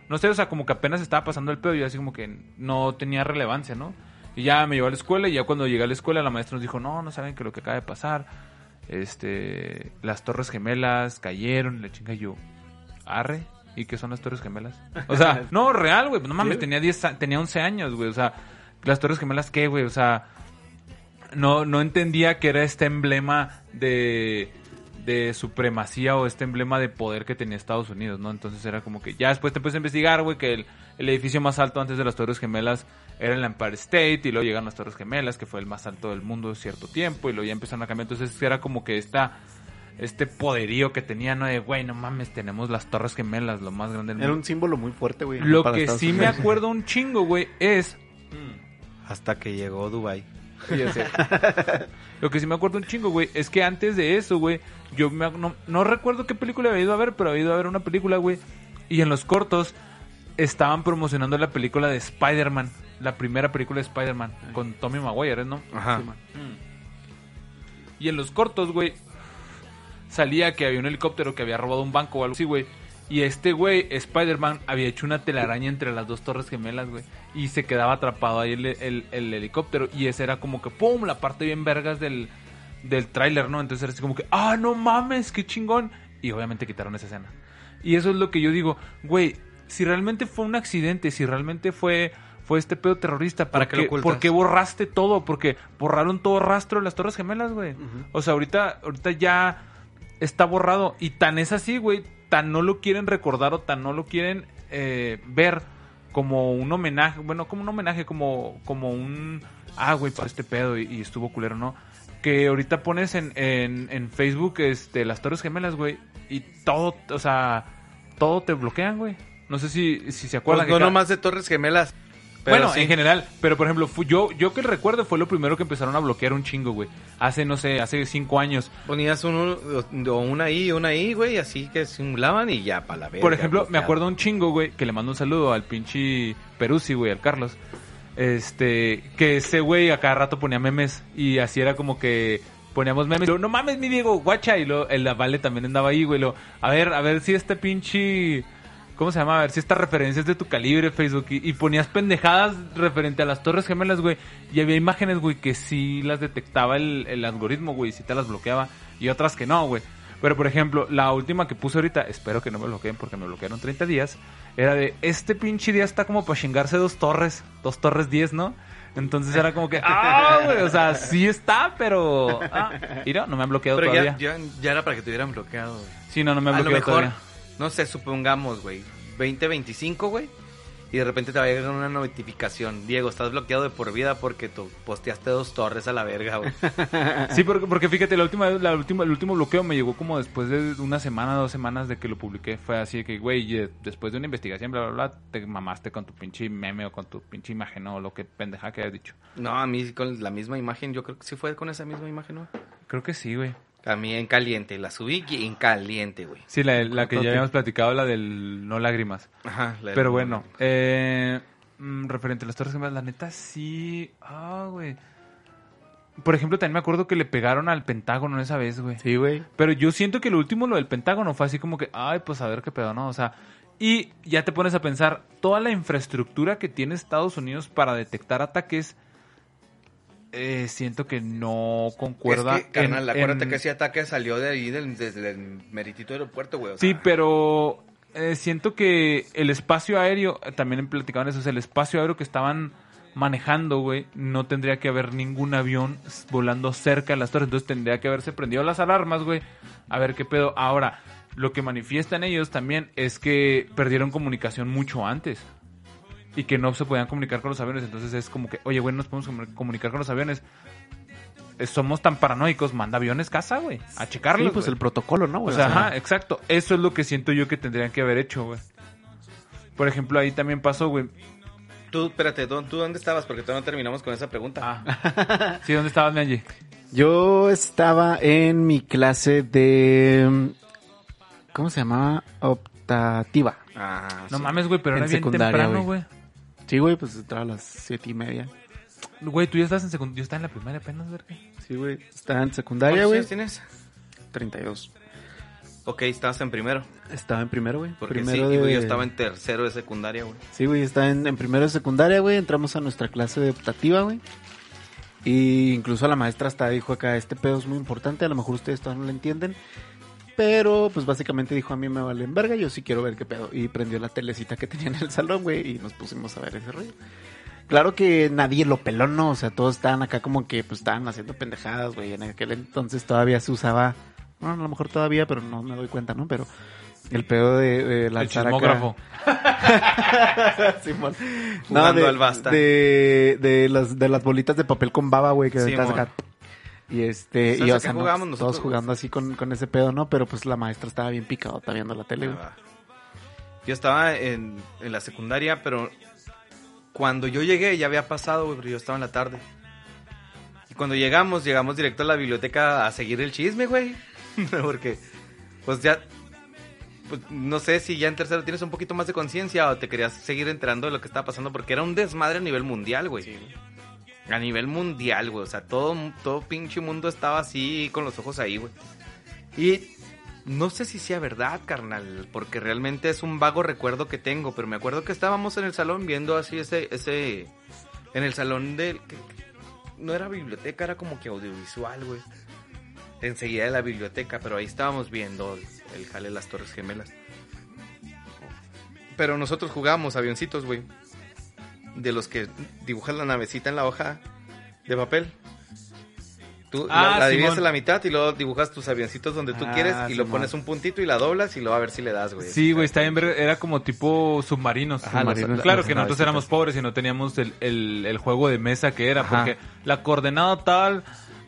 no sé, o sea, como que apenas estaba pasando el pedo y yo así como que no tenía relevancia, ¿no? Y ya me llevó a la escuela y ya cuando llegué a la escuela la maestra nos dijo, no, no saben que lo que acaba de pasar, este, las torres gemelas cayeron, la chinga yo, arre, ¿y qué son las torres gemelas? O sea, no, real, güey, no mames, Sí. tenía 10, a- tenía 11 años, güey, o sea, las torres gemelas, ¿qué, güey? O sea, no, no entendía que era este emblema de, de supremacía o este emblema de poder que tenía Estados Unidos, ¿no? Entonces era como que ya después te a investigar, güey, que el, el edificio más alto antes de las Torres Gemelas era el Empire State y luego llegaron las Torres Gemelas, que fue el más alto del mundo cierto tiempo y luego ya empezaron a cambiar. Entonces era como que esta este poderío que tenía, ¿no? De, güey, no mames, tenemos las Torres Gemelas, lo más grande del Era mundo. un símbolo muy fuerte, güey. Lo que Estados sí me acuerdo un chingo, güey, es Hasta que llegó Dubai. Lo que sí me acuerdo un chingo, güey, es que antes de eso, güey, yo me- no, no recuerdo qué película había ido a ver, pero había ido a ver una película, güey, y en los cortos estaban promocionando la película de Spider-Man, la primera película de Spider-Man, con Tommy Maguire, ¿no? Ajá. Sí. Y en los cortos, güey, salía que había un helicóptero que había robado un banco o algo así, güey. Y este güey, Spider-Man, había hecho una telaraña entre las dos torres gemelas, güey. Y se quedaba atrapado ahí el, el- el helicóptero. Y ese era como que, ¡pum! La parte bien vergas del, del tráiler, ¿no? Entonces era así como que, ¡ah, no mames! ¡Qué chingón! Y obviamente quitaron esa escena. Y eso es lo que yo digo, güey, si realmente fue un accidente, si realmente fue, fue este pedo terrorista, ¿para ¿Por qué lo? ¿por qué borraste todo? Porque borraron todo rastro de las Torres Gemelas, güey. O sea, ahorita, ahorita ya está borrado. Y tan es así, güey, tan no lo quieren recordar o tan no lo quieren eh, ver como un homenaje, bueno, como un homenaje, como, como un, ah, güey, para este pedo y, y estuvo culero, ¿no? Que ahorita pones en, en, en Facebook este, las Torres Gemelas, güey, y todo, o sea, todo te bloquean, güey. No sé si, si se acuerdan. Pues no que ca- nomás de Torres Gemelas. Pero bueno, sí. en general, pero por ejemplo, yo, yo que recuerdo fue lo primero que empezaron a bloquear un chingo, güey. Hace, no sé, hace cinco años. Ponías uno, o una ahí, una ahí, güey, así que simulaban y ya, para la verga. Por ejemplo, me acuerdo un chingo, güey, que le mando un saludo al pinche Peruzzi, güey, al Carlos. Este, que ese güey a cada rato ponía memes y así era como que poníamos memes. No mames, mi Diego, guacha. Y luego el Vale también andaba ahí, güey. Lo, a ver, a ver si este pinche. ¿Cómo se llama? A ver si esta referencia es de tu calibre, Facebook. Y, y ponías pendejadas referente a las Torres Gemelas, güey. Y había imágenes, güey, que sí las detectaba el, el algoritmo, güey. Sí te las bloqueaba. Y otras que no, güey. Pero, por ejemplo, la última que puse ahorita, espero que no me bloqueen porque me bloquearon 30 días, era de, este pinche día está como para chingarse dos torres, dos torres 10, ¿no? Entonces era como que, ah, güey, o sea, sí está, pero... Ah, mira, no me han bloqueado Pero todavía. ya, ya, ya era para que te hubieran bloqueado. Sí, no, no me han A lo bloqueado mejor, todavía. No sé, supongamos, güey, 2025, güey. Y de repente te va a llegar una notificación. Diego, estás bloqueado de por vida porque tú posteaste dos torres a la verga, güey. Sí, porque, porque fíjate, la última, la última, el último bloqueo me llegó como después de una semana, dos semanas de que lo publiqué. Fue así de que, güey, después de una investigación, bla, bla, bla, te mamaste con tu pinche meme o con tu pinche imagen o lo que pendeja que hayas dicho. No, a mí con la misma imagen, yo creo que sí fue con esa misma imagen, ¿no? Creo que sí, güey. Mí en caliente, la subí y en caliente, güey. Sí, la, la que ya habíamos platicado, la del no lágrimas. Ajá. la- Pero bueno, eh, mm, referente a las Torres Gemelas, la neta sí. Ah, güey. Por ejemplo, también me acuerdo que le pegaron al Pentágono esa vez, güey. Sí, güey. Pero yo siento que lo último, lo del Pentágono, fue así como que, ay, pues a ver qué pedo, ¿no? O sea, y ya te pones a pensar, toda la infraestructura que tiene Estados Unidos para detectar ataques, eh, siento que no concuerda. Es que, carnal, en- acuérdate en- que ese ataque salió de ahí, del, desde el meritito aeropuerto, güey. o Sí, pero eh, siento que el espacio aéreo, también platicaban eso, o sea, el espacio aéreo que estaban manejando, güey, no tendría que haber ningún avión volando cerca de las torres, entonces tendría que haberse prendido las alarmas, güey, a ver qué pedo. Ahora, lo que manifiestan ellos también es que perdieron comunicación mucho antes y que no se podían comunicar con los aviones, entonces es como que, oye, güey, no nos podemos comu- comunicar con los aviones. Eh, Somos tan paranoicos, manda aviones casa, güey, a checarlos. Sí, pues güey. el protocolo, ¿no, O güey? sea, ajá, exacto. Eso es lo que siento yo que tendrían que haber hecho, güey. Por ejemplo, ahí también pasó, güey. Tú, espérate, ¿tú, tú dónde estabas? Porque todavía no terminamos con esa pregunta. Ah. sí, ¿dónde estabas, Mianji? Yo estaba en mi clase de... ¿Cómo se llamaba? Optativa. Ah, No sí. mames, güey, pero En era bien secundaria, temprano, güey. Güey. Sí, güey, pues entraba a las siete y media. Güey, tú ya estás en secundaria. Yo estaba en la primaria apenas, verga. Sí, güey. Estaba en secundaria, ¿Cuántos güey. años tienes? 32. Ok, estabas en primero. Estaba en primero, güey. Porque Primero sí, y de... yo estaba en tercero de secundaria, güey. Sí, güey, estaba en, en primero de secundaria, güey. Entramos a nuestra clase de optativa, güey. Y incluso la maestra hasta dijo acá, este pedo es muy importante, a lo mejor ustedes todavía no lo entienden. Pero, pues básicamente dijo, a mí me vale en verga, yo sí quiero ver qué pedo. Y prendió la telecita que tenía en el salón, güey, y nos pusimos a ver ese rollo. Claro que nadie lo peló, ¿no? O sea, todos estaban acá como que, pues, estaban haciendo pendejadas, güey. En aquel entonces todavía se usaba, bueno, a lo mejor todavía, pero no me doy cuenta, ¿no? Pero el pedo de, de El acá- chismógrafo. Simón. Jugando de, al basta. De, de, las, de las bolitas de papel con baba, güey, que estás acá. Y este, ¿Sabes y o sea, no, pues, nosotros, todos güey? jugando así con, con ese pedo, ¿no? Pero pues la maestra estaba bien picada, está viendo la tele, güey. Ah. Yo estaba en, en la secundaria, pero cuando yo llegué ya había pasado, güey, pero yo estaba en la tarde. Y cuando llegamos, llegamos directo a la biblioteca a seguir el chisme, güey. Porque, pues ya, pues no sé si ya en tercero tienes un poquito más de conciencia o te querías seguir enterando de lo que estaba pasando, porque era un desmadre a nivel mundial, güey. A nivel mundial, güey. O sea, todo, todo pinche mundo estaba así con los ojos ahí, güey. Y no sé si sea verdad, carnal, porque realmente es un vago recuerdo que tengo, pero me acuerdo que estábamos en el salón viendo así ese, ese, en el salón del, no era biblioteca, era como que audiovisual, güey. Enseguida de la biblioteca, pero ahí estábamos viendo el, el jale de las Torres Gemelas. Pero nosotros jugábamos avioncitos, güey. De los que dibujas la navecita en la hoja de papel. Tú Ah, la, la divides a la mitad y luego dibujas tus avioncitos donde tú Ah, quieres y lo pones un puntito y la doblas y luego a ver si le das, güey. Sí, güey, está bien ver- Era como tipo submarinos. Ajá, los-. Claro que nosotros éramos pobres y no teníamos el, el- el juego de mesa que era, Ajá. porque la coordenada tal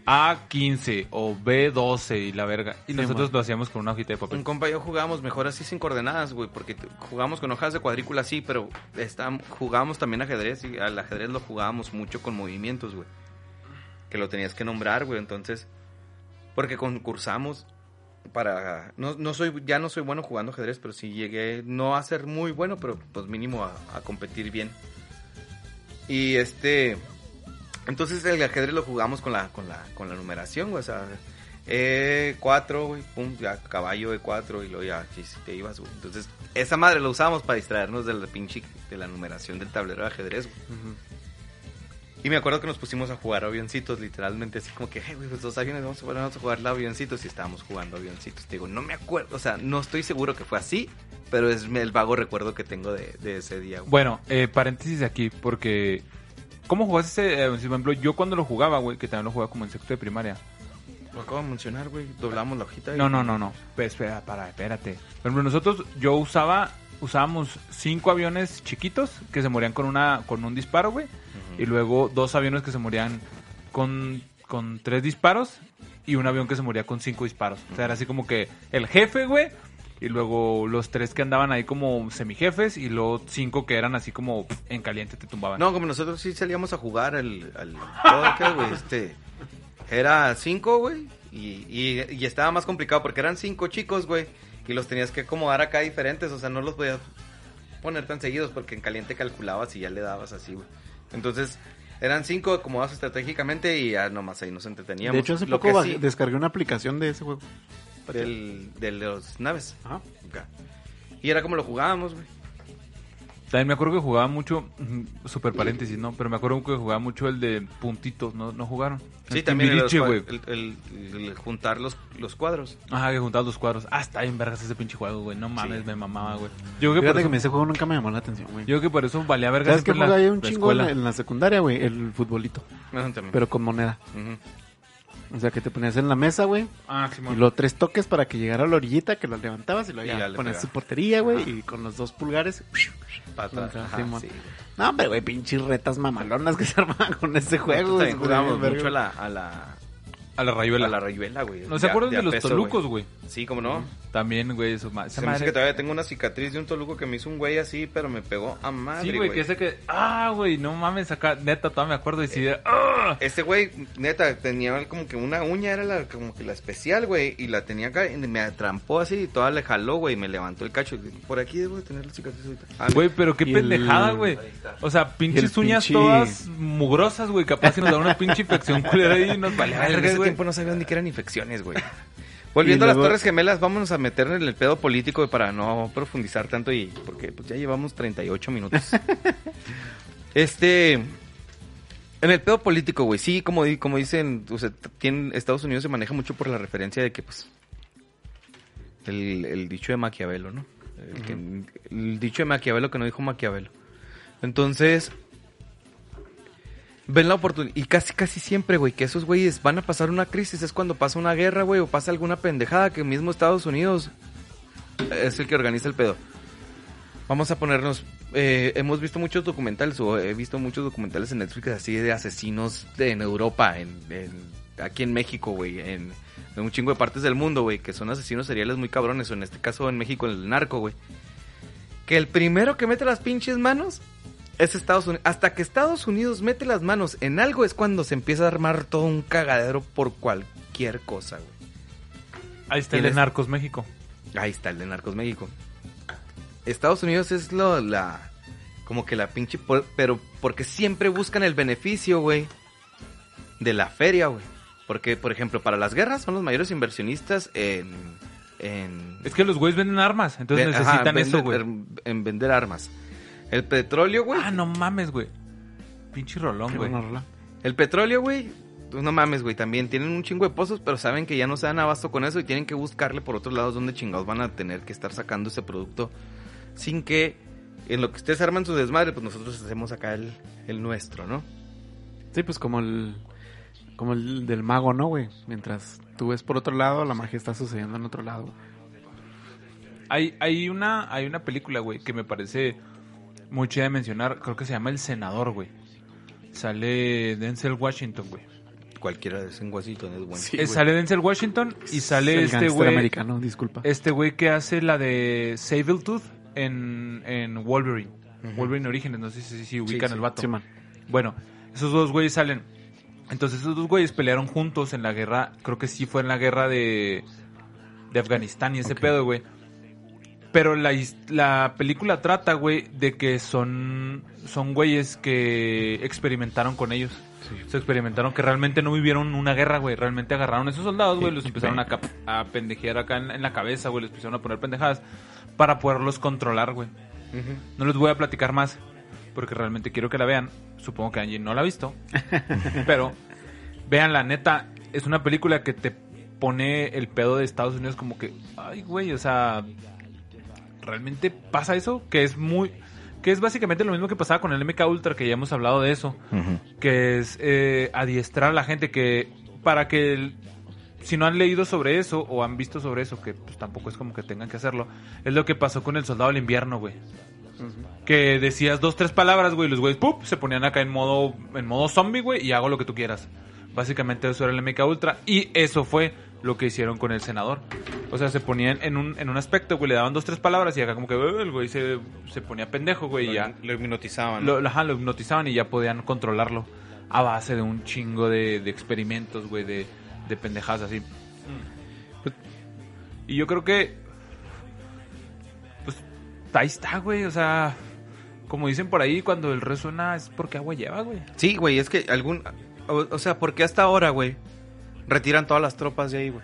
A15 o B12 y la verga. Y Sí, nosotros man. lo hacíamos con una hojita de Un papel. compa y yo jugábamos mejor así sin coordenadas, güey, porque jugábamos con hojas de cuadrícula sí, pero está- jugábamos también ajedrez y al ajedrez lo jugábamos mucho con movimientos, güey. Que lo tenías que nombrar, güey, entonces porque concursamos para no, no soy ya no soy bueno jugando ajedrez, pero sí llegué no a ser muy bueno, pero pues mínimo a, a competir bien. Y este entonces el ajedrez lo jugamos con la con la con la numeración, güey, o sea, E4, güey, pum, ya caballo E4 y luego ya si te ibas, güey. Entonces, esa madre lo usábamos para distraernos de la pinche de la numeración del tablero de ajedrez, güey. Y me acuerdo que nos pusimos a jugar avioncitos, literalmente, así como que, hey, güey, pues los aviones, vamos a, vamos a jugar avioncitos y estábamos jugando avioncitos. Te digo, no me acuerdo, o sea, no estoy seguro que fue así, pero es el vago recuerdo que tengo de, de ese día, güey. Bueno, eh, paréntesis aquí, porque... ¿Cómo jugaste ese? eh, por ejemplo, yo cuando lo jugaba, güey, que también lo jugaba como en sexto de primaria. Lo acabo de mencionar, güey, doblamos la hojita. y- No, no, no, no. Pues, espera, para, espérate. Por ejemplo, nosotros, yo usaba, usábamos cinco aviones chiquitos que se morían con una, con un disparo, güey. Y luego dos aviones que se morían con, con tres disparos y un avión que se moría con cinco disparos. O sea, era así como que el jefe, güey. Y luego los tres que andaban ahí como semijefes y luego cinco que eran así como en caliente te tumbaban. No, como nosotros sí salíamos a jugar al... al güey, este... Era cinco, güey, y, y, y estaba más complicado porque eran cinco chicos, güey, y los tenías que acomodar acá diferentes, o sea, no los podías poner tan seguidos porque en caliente calculabas y ya le dabas así, güey. Entonces, eran cinco acomodados estratégicamente y ya nomás ahí nos entreteníamos. De hecho, hace Lo poco que bajé- sí, descargué una aplicación de ese juego. Del, del de los naves. Ajá. Acá. Y era como lo jugábamos, güey. También me acuerdo que jugaba mucho, super paréntesis, ¿no? Pero me acuerdo que jugaba mucho el de puntitos, ¿no? ¿No jugaron? Sí, El también el, Timbiriche, güey. el, el- el juntar los, los cuadros. Ajá, que juntabas los cuadros. Ah, está bien vergas ese pinche juego, güey. No mames, Sí. me mamaba, güey. Yo creo que por Fíjate eso, que ese juego nunca me llamó la atención, güey. yo creo que por eso valía verga ¿Sabes juego la- un la chingo en escuela. la, en la secundaria, güey? El futbolito. Pero con moneda. O sea, que te ponías en la mesa, güey. Ah, Y Simón. luego tres toques para que llegara a la orillita, que lo levantabas y Y ya, le pegaba. su portería, güey. Y con los dos pulgares. Pata, Ajá, ajá, Simón. sí. No, hombre, güey, pinches retas mamalonas que se armaban con ese juego. Nosotros güey. también jugábamos mucho a la, a la, A la rayuela. a la rayuela, güey. ¿No se acuerdan de, los peso, tolucos, güey? Sí, como no. También, güey, eso esa Se me hace madre- que todavía tengo una cicatriz de un toluco que me hizo un güey así, pero me pegó a madre, Sí, güey, que ese que... Ah, güey, no mames, acá, neta, todavía me acuerdo y sí, de- ¡Ah! Este güey, neta, tenía como que una uña, era la, como que la especial, güey, y la tenía acá, y me atrampó así, y toda le jaló, güey, y me levantó el cacho. y Por aquí debo de tener la cicatriz ahorita. Ah, Güey, pero qué pendejada, güey. O sea, pinches uñas pinche- todas mugrosas, güey. Capaz que nos da una pinche infección culera ahí y nos vale verga, güey. Tiempo no sabían ni que eran infecciones, güey. Volviendo a las Torres Gemelas, vámonos a meter en el pedo político para no profundizar tanto y porque pues ya llevamos 38 minutos. este en el pedo político, güey, sí, como como dicen, o sea, tienen- Estados Unidos se maneja mucho por la referencia de que pues el, el dicho de Maquiavelo, ¿no? El, que- el dicho de Maquiavelo que no dijo Maquiavelo. Entonces, ven la oportunidad. Y casi, casi siempre, güey, que esos güeyes van a pasar una crisis. Es cuando pasa una guerra, güey, o pasa alguna pendejada que mismo Estados Unidos es el que organiza el pedo. Vamos a ponernos. eh, hemos visto muchos documentales, o he visto muchos documentales en Netflix así de asesinos de- en Europa, en, en- aquí en México, güey, en, en un chingo de partes del mundo, güey, que son asesinos seriales muy cabrones, o en este caso en México, el narco, güey. Que el primero que mete las pinches manos es Estados Unidos. Hasta que Estados Unidos mete las manos en algo es cuando se empieza a armar todo un cagadero por cualquier cosa, güey. Ahí está el de. Narcos México. Ahí está el de Narcos México. Estados Unidos es lo, la, como que la pinche, por- pero porque siempre buscan el beneficio, güey, de la feria, güey. Porque, por ejemplo, para las guerras son los mayores inversionistas en, en, Es que los güeyes venden armas, entonces ven- ajá, necesitan eso, güey. En vender armas. El petróleo, güey. Ah, no mames, güey. Pinche rolón, güey. El petróleo, güey. No mames, güey. También tienen un chingo de pozos, pero saben que ya no se dan abasto con eso y tienen que buscarle por otros lados donde chingados van a tener que estar sacando ese producto sin que en lo que ustedes arman su desmadre, pues nosotros hacemos acá el, el nuestro, ¿no? Sí, pues como el... Como el del mago, ¿no, güey? Mientras tú ves por otro lado, la magia está sucediendo en otro lado. Hay, hay, una, hay una película, güey, que me parece muy chida de mencionar. Creo que se llama El Senador, güey. Sale Denzel Washington, güey. Cualquiera de ese Washington es bueno. Sí, Eh, sale Denzel Washington y sale Es el este güey. americano, disculpa. Este güey que hace la de Sabletooth en, en Wolverine. Wolverine Orígenes, no sé si, si ubican sí. el vato. Sí, man. Bueno, esos dos güeyes salen. Entonces esos dos güeyes pelearon juntos en la guerra, creo que sí fue en la guerra de, de Afganistán y ese pedo, güey. Pero la, la película trata, güey, de que son, son güeyes que experimentaron con ellos. Se experimentaron que realmente no vivieron una guerra, güey. Realmente agarraron a esos soldados, güey, los empezaron a, a pendejear acá en, en la cabeza, güey. Les empezaron a poner pendejadas para poderlos controlar, güey. No les voy a platicar más porque realmente quiero que la vean. Supongo que Angie no la ha visto. pero vean la neta, es una película que te pone el pedo de Estados Unidos como que, ay, güey, o sea, realmente pasa eso, que es muy que es básicamente lo mismo que pasaba con el MK Ultra, que ya hemos hablado de eso, que es eh, adiestrar a la gente que para que el- si no han leído sobre eso o han visto sobre eso, que pues tampoco es como que tengan que hacerlo, es lo que pasó con el soldado del invierno, güey. Que decías dos, tres palabras, güey, y los güeyes, ¡pup! se ponían acá en modo, en modo zombie, güey, y hago lo que tú quieras. Básicamente eso era el MK Ultra. Y eso fue lo que hicieron con el senador. O sea, se ponían en un, en un aspecto, güey, le daban dos, tres palabras y acá como que el güey se, se ponía pendejo, güey, y ya. Lo hipnotizaban. Lo, ajá, lo hipnotizaban y ya podían controlarlo a base de un chingo de, de experimentos, güey, de, de pendejadas así. Y yo creo que. Pues ahí está, güey. O sea, como dicen por ahí, cuando el río suena es porque agua lleva, güey. Sí, güey, es que algún... O, o sea, ¿por qué hasta ahora, güey? Retiran todas las tropas de ahí, güey.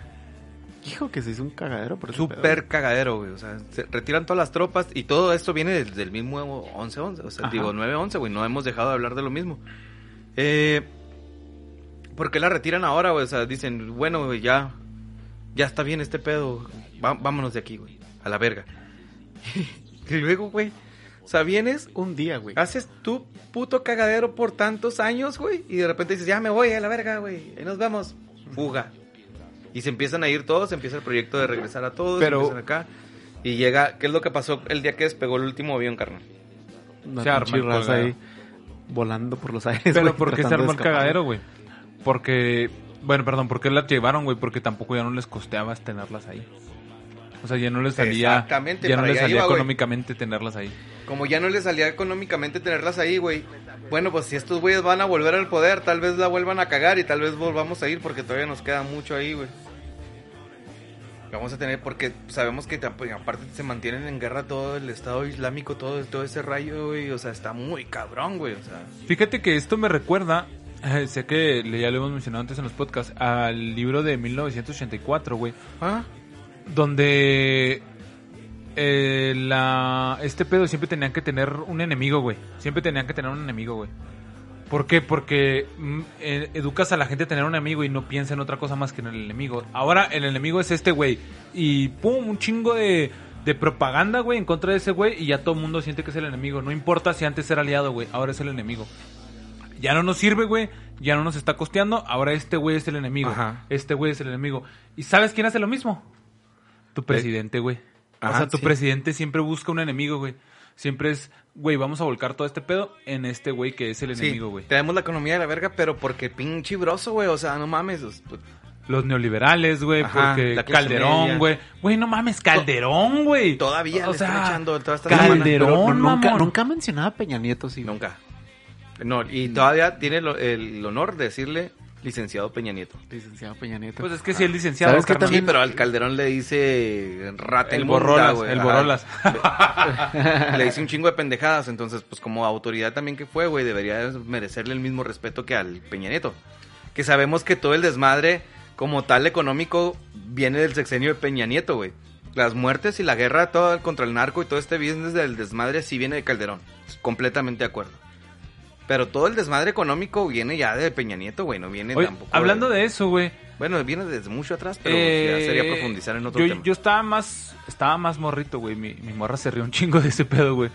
Hijo, que se hizo un cagadero por Súper cagadero, güey. O sea, se retiran todas las tropas y todo esto viene del, del mismo 11-11. O sea, Ajá. digo 9-11, güey. No hemos dejado de hablar de lo mismo. Eh, ¿Por qué la retiran ahora, güey? O sea, dicen, bueno, güey, ya, ya está bien este pedo. Va- vámonos de aquí, güey. A la verga. y luego, güey, o sea, vienes, Un día, güey. haces tu puto cagadero por tantos años, güey. Y de repente dices, ya me voy a la verga, güey. Ahí nos vemos. Fuga. Y se empiezan a ir todos, empieza el proyecto de regresar a todos, Pero- empiezan acá. Y llega, ¿qué es lo que pasó el día que despegó el último avión, carnal? Una Se arma el raza ahí volando por los aires. Pero ¿por qué se armó el cagadero, güey? Porque, bueno, perdón, ¿por qué las llevaron, güey? Porque tampoco ya no les costeaba tenerlas ahí. O sea, ya no les salía, Exactamente, ya no les salía iba, económicamente tenerlas ahí. Como ya no les salía económicamente tenerlas ahí, güey. Bueno, pues si estos güeyes van a volver al poder, tal vez la vuelvan a cagar y tal vez volvamos a ir porque todavía nos queda mucho ahí, güey. Vamos a tener, porque sabemos que aparte se mantienen en guerra todo el Estado Islámico, todo, todo ese rayo, güey. O sea, está muy cabrón, güey. O sea, Fíjate que esto me recuerda, eh, sé que ya lo hemos mencionado antes en los podcasts, al libro de 1984, güey, ¿ah? donde eh, la, este pedo siempre tenían que tener un enemigo, güey. Siempre tenían que tener un enemigo, güey. ¿Por qué? Porque mm, eh, educas a la gente a tener un enemigo y no piensa en otra cosa más que en el enemigo. Ahora el enemigo es este güey. Y pum, un chingo de, de propaganda, güey, en contra de ese güey. Y ya todo el mundo siente que es el enemigo. No importa si antes era aliado, güey. Ahora es el enemigo. Ya no nos sirve, güey. Ya no nos está costeando. Ahora este güey es el enemigo. Ajá. Este güey es el enemigo. ¿Y sabes quién hace lo mismo? Tu presidente, güey. O sea, tu sí. presidente siempre busca un enemigo, güey. Siempre es, güey, vamos a volcar todo este pedo en este güey que es el Sí, enemigo, güey. tenemos la economía de la verga, pero porque pinche broso, güey. O sea, no mames. os- pues, Los neoliberales, güey, porque. Calderón, güey. Güey, no mames, Calderón, güey. Todavía O le están sea, echando toda esta Calderón. Pero no- nunca, nunca mencionaba a Peña Nieto, sí. Nunca. No, y todavía tiene lo- el honor de decirle licenciado Peña Nieto. Licenciado Peña Nieto. Pues es que si el licenciado, ¿Sabes qué carnal. Sí, también- pero al Calderón le dice rata El inmunda, borrolas, güey. el Ajá. borrolas. Le dice un chingo de pendejadas, entonces pues como autoridad también que fue, güey, debería merecerle el mismo respeto que al Peña Nieto. Que sabemos que todo el desmadre como tal económico viene del sexenio de Peña Nieto, güey. Las muertes y la guerra todo contra el narco y todo este business del desmadre sí viene de Calderón. Completamente de acuerdo. Pero todo el desmadre económico viene ya de Peña Nieto, güey, no viene Oye, tampoco. hablando de eso, güey. Bueno, viene desde mucho atrás, pero eh, ya sería profundizar en otro yo, tema. yo estaba más, estaba más morrito, güey. Mi, mi morra se rió un chingo de ese pedo, güey.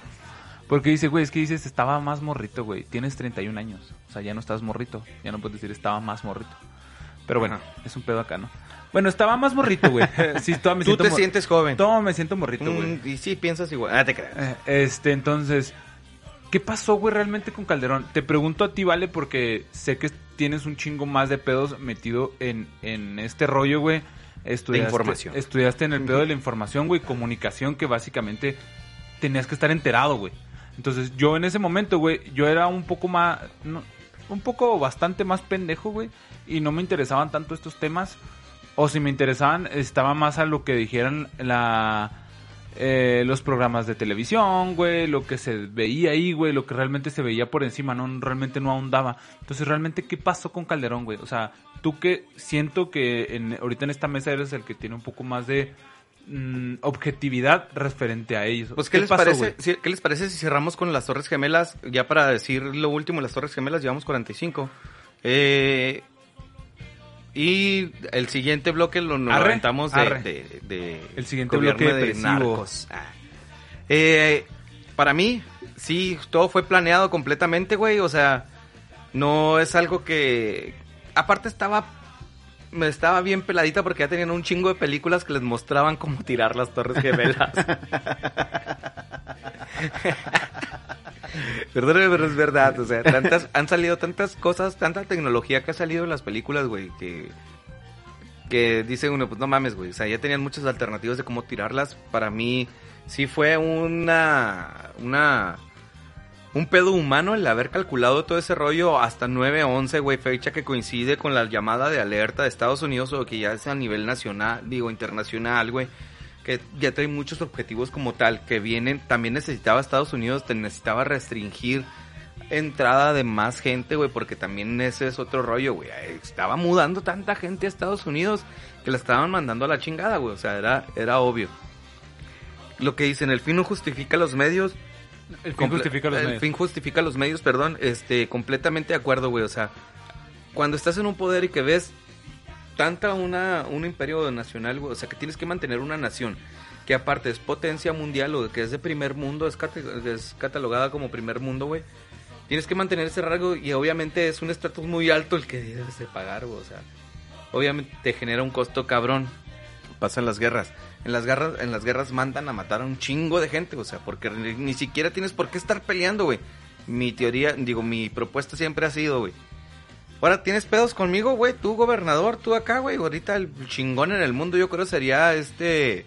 Porque dice, güey, es que dices, estaba más morrito, güey. Tienes 31 años. O sea, ya no estás morrito. Ya no puedes decir, estaba más morrito. Pero bueno, Ajá. es un pedo acá, ¿no? Bueno, estaba más morrito, güey. sí, me Tú siento te sientes joven. Todavía me siento morrito, güey. Mm, y sí, piensas igual. Ah, te creas. Eh, Este, entonces, ¿qué pasó, güey, realmente con Calderón? Te pregunto a ti, Vale, porque sé que tienes un chingo más de pedos metido en, en este rollo, güey. Estudiaste, información. Estudiaste en el pedo de la información, güey, comunicación, que básicamente tenías que estar enterado, güey. Entonces, yo en ese momento, güey, yo era un poco más, no, un poco bastante más pendejo, güey, y no me interesaban tanto estos temas. O si me interesaban, estaba más a lo que dijeran la eh, los programas de televisión, güey, lo que se veía ahí, güey, lo que realmente se veía por encima, no realmente no ahondaba. Entonces, realmente qué pasó con Calderón, güey? O sea, tú que siento que en, ahorita en esta mesa eres el que tiene un poco más de mm, objetividad referente a ellos. Pues, ¿qué, les pasó, parece, si- ¿qué les parece si cerramos con las Torres Gemelas? Ya para decir lo último, las Torres Gemelas llevamos 45. Eh, y el siguiente bloque lo nos Arre, aventamos de, arre. de- de El siguiente bloque de narcos. Ah. Eh, para mí, sí, todo fue planeado completamente, güey. O sea, no es algo que... Aparte estaba... Me estaba bien peladita porque ya tenían un chingo de películas que les mostraban cómo tirar las Torres Gemelas. Perdóneme, pero es verdad. O sea, tantas, han salido tantas cosas, tanta tecnología que ha salido en las películas, güey, que, que dice uno, pues no mames, güey. O sea, ya tenían muchas alternativas de cómo tirarlas. Para mí, sí fue una, una, un pedo humano el haber calculado todo ese rollo hasta 9-11, güey, fecha que coincide con la llamada de alerta de Estados Unidos o que ya es a nivel nacional, digo, internacional, güey que ya trae muchos objetivos como tal, que vienen, también necesitaba Estados Unidos, te necesitaba restringir entrada de más gente, güey, porque también ese es otro rollo, güey. Estaba mudando tanta gente a Estados Unidos que la estaban mandando a la chingada, güey. O sea, era, era obvio. Lo que dicen, el fin no justifica los medios. El fin justifica los el medios. fin justifica los medios, perdón. Este, completamente de acuerdo, güey. O sea, cuando estás en un poder y que ves tanta una, un imperio nacional, güey, o sea, que tienes que mantener una nación que aparte es potencia mundial o que es de primer mundo, es, cate- es catalogada como primer mundo, güey. Tienes que mantener ese rango y obviamente es un estatus muy alto el que debes de pagar, güey. O sea, obviamente te genera un costo cabrón. Pasan las guerras. En las guerras, en las guerras mandan a matar a un chingo de gente, o sea, porque ni, ni siquiera tienes por qué estar peleando, güey. Mi teoría, digo, mi propuesta siempre ha sido, güey. Ahora tienes pedos conmigo, güey, tú gobernador, tú acá, güey. Ahorita el chingón en el mundo yo creo sería este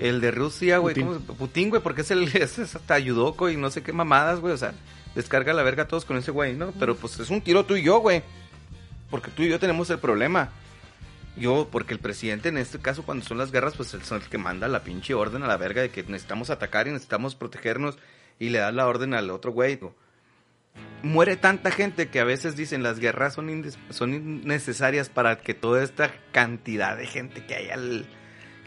el de Rusia, güey, Putin. ¿cómo se- Putin, güey, porque es el ese es hasta ayudó, y no sé qué mamadas, güey, o sea, descarga la verga a todos con ese güey, ¿no? Pero pues es un tiro tú y yo, güey. Porque tú y yo tenemos el problema. Yo, porque el presidente en este caso cuando son las guerras, pues él son el que manda la pinche orden a la verga de que necesitamos atacar y necesitamos protegernos y le da la orden al otro güey. Muere tanta gente que a veces dicen las guerras son, son innecesarias para que toda esta cantidad de gente que hay al,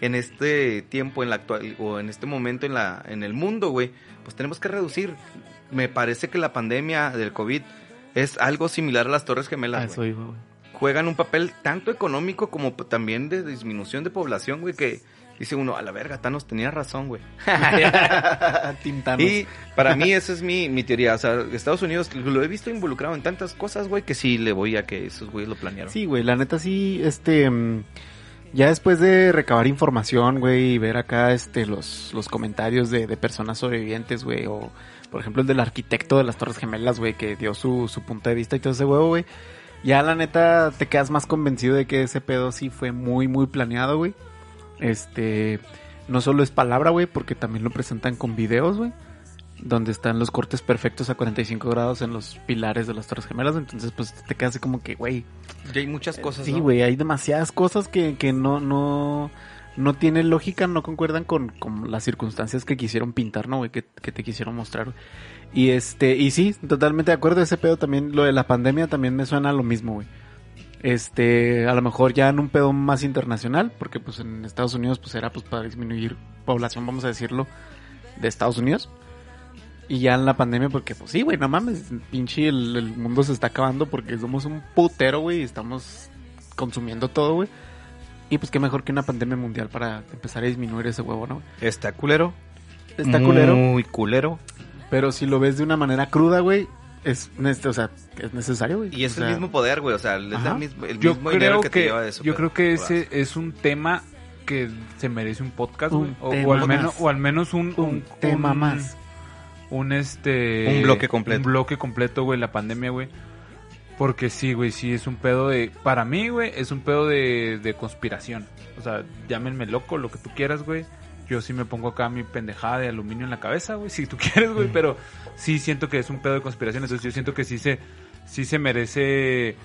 en este tiempo, en la actual, o en este momento en, la, en el mundo, güey, pues tenemos que reducir. Me parece que la pandemia del COVID es algo similar a las Torres Ah, Gemelas, eso güey iba, güey. Juegan un papel tanto económico como también de disminución de población, güey, que dice uno, a la verga, Thanos tenía razón, güey. Y para mí esa es mi, mi teoría, o sea, Estados Unidos lo he visto involucrado en tantas cosas, güey, que sí le voy a que esos güeyes lo planearon. Sí, güey, la neta sí, este, mm, ya después de recabar información, güey, y ver acá, este, los, los comentarios de, de personas sobrevivientes, güey, o, por ejemplo, el del arquitecto de las Torres Gemelas, güey, que dio su, su punto de vista y todo ese huevo, güey, ya la neta te quedas más convencido de que ese pedo sí fue muy, muy planeado, güey. Este, no solo es palabra, güey, porque también lo presentan con videos, güey. Donde están los cortes perfectos a 45 grados en los pilares de las Torres Gemelas. Entonces, pues te quedas así como que, güey, Y hay muchas cosas, Sí, ¿no? güey, hay demasiadas cosas que, que no, no, no tienen lógica, no concuerdan con, con las circunstancias que quisieron pintar, ¿no, güey? Que, que te quisieron mostrar. güey. Y este, y sí, totalmente de acuerdo, ese pedo también, lo de la pandemia también me suena a lo mismo, güey. Este, a lo mejor ya en un pedo más internacional, porque pues en Estados Unidos pues era pues para disminuir población, vamos a decirlo, de Estados Unidos. Y ya en la pandemia, porque pues sí, güey, no mames, pinche el, el mundo se está acabando porque somos un putero, güey, y estamos consumiendo todo, güey. Y pues qué mejor que una pandemia mundial para empezar a disminuir ese huevo, ¿no? Está culero. Está culero, Muy culero. Pero si lo ves de una manera cruda, güey, es, nece- o sea, es necesario, güey. Y es O el mismo poder, güey. O sea, es el mismo, el Yo mismo dinero creo que, que, te lleva de eso. yo pero- creo que ese es un tema que se merece un podcast, Un güey. O, al menos, o al menos un, Un tema más. Un este. Un bloque completo. Un bloque completo, güey, la pandemia, güey. Porque sí, güey, sí, es un pedo de. Para mí, güey, es un pedo de, de conspiración. O sea, llámenme loco, lo que tú quieras, güey. Yo sí me pongo acá mi pendejada de aluminio en la cabeza, güey, si tú quieres, güey. Pero sí siento que es un pedo de conspiración. Entonces yo siento que sí se, sí se merece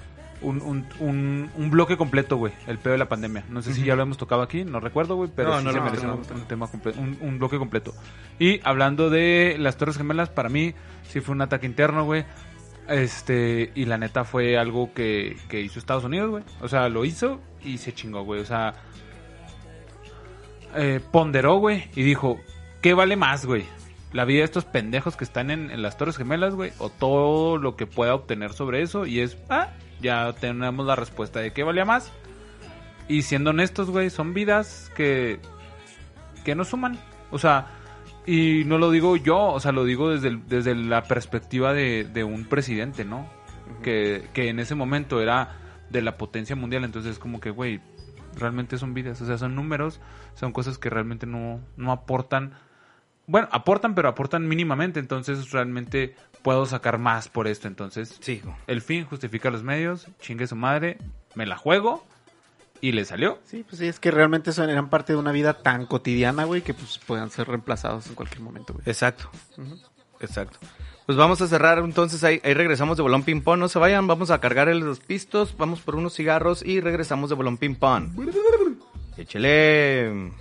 un, un, un, un bloque completo, güey. El pedo de la pandemia. No sé si ya lo hemos tocado aquí, no recuerdo, güey. Pero No, sí no se merece un, un tema completo, un, un bloque completo. Y hablando de las Torres Gemelas, para mí sí fue un ataque interno, güey. Este, y la neta fue algo que, que hizo Estados Unidos, güey. O sea, lo hizo y se chingó, güey. O sea, eh, ponderó, güey, y dijo, ¿qué vale más, güey? La vida de estos pendejos que están en, en las Torres Gemelas, güey, o todo lo que pueda obtener sobre eso. Y es, ah, ya tenemos la respuesta de qué valía más. Y siendo honestos, güey, son vidas que, que no suman. O sea, y no lo digo yo, o sea, lo digo desde, el- desde la perspectiva de, de un presidente, ¿no? que, que en ese momento era de la potencia mundial, entonces es como que, güey, realmente son vidas, o sea, son números, son cosas que realmente no, no aportan, bueno, aportan, pero aportan mínimamente, entonces realmente puedo sacar más por esto, entonces Sí, el fin justifica los medios, chingue su madre, me la juego y le salió. Sí, pues sí, es que realmente son, eran parte de una vida tan cotidiana, güey, que pues puedan ser reemplazados en cualquier momento, güey. Exacto. Exacto. Pues vamos a cerrar entonces ahí, ahí regresamos de Bolón Ping Pong. No se vayan, vamos a cargar los pistos, vamos por unos cigarros y regresamos de Bolón Ping Pong. Échele.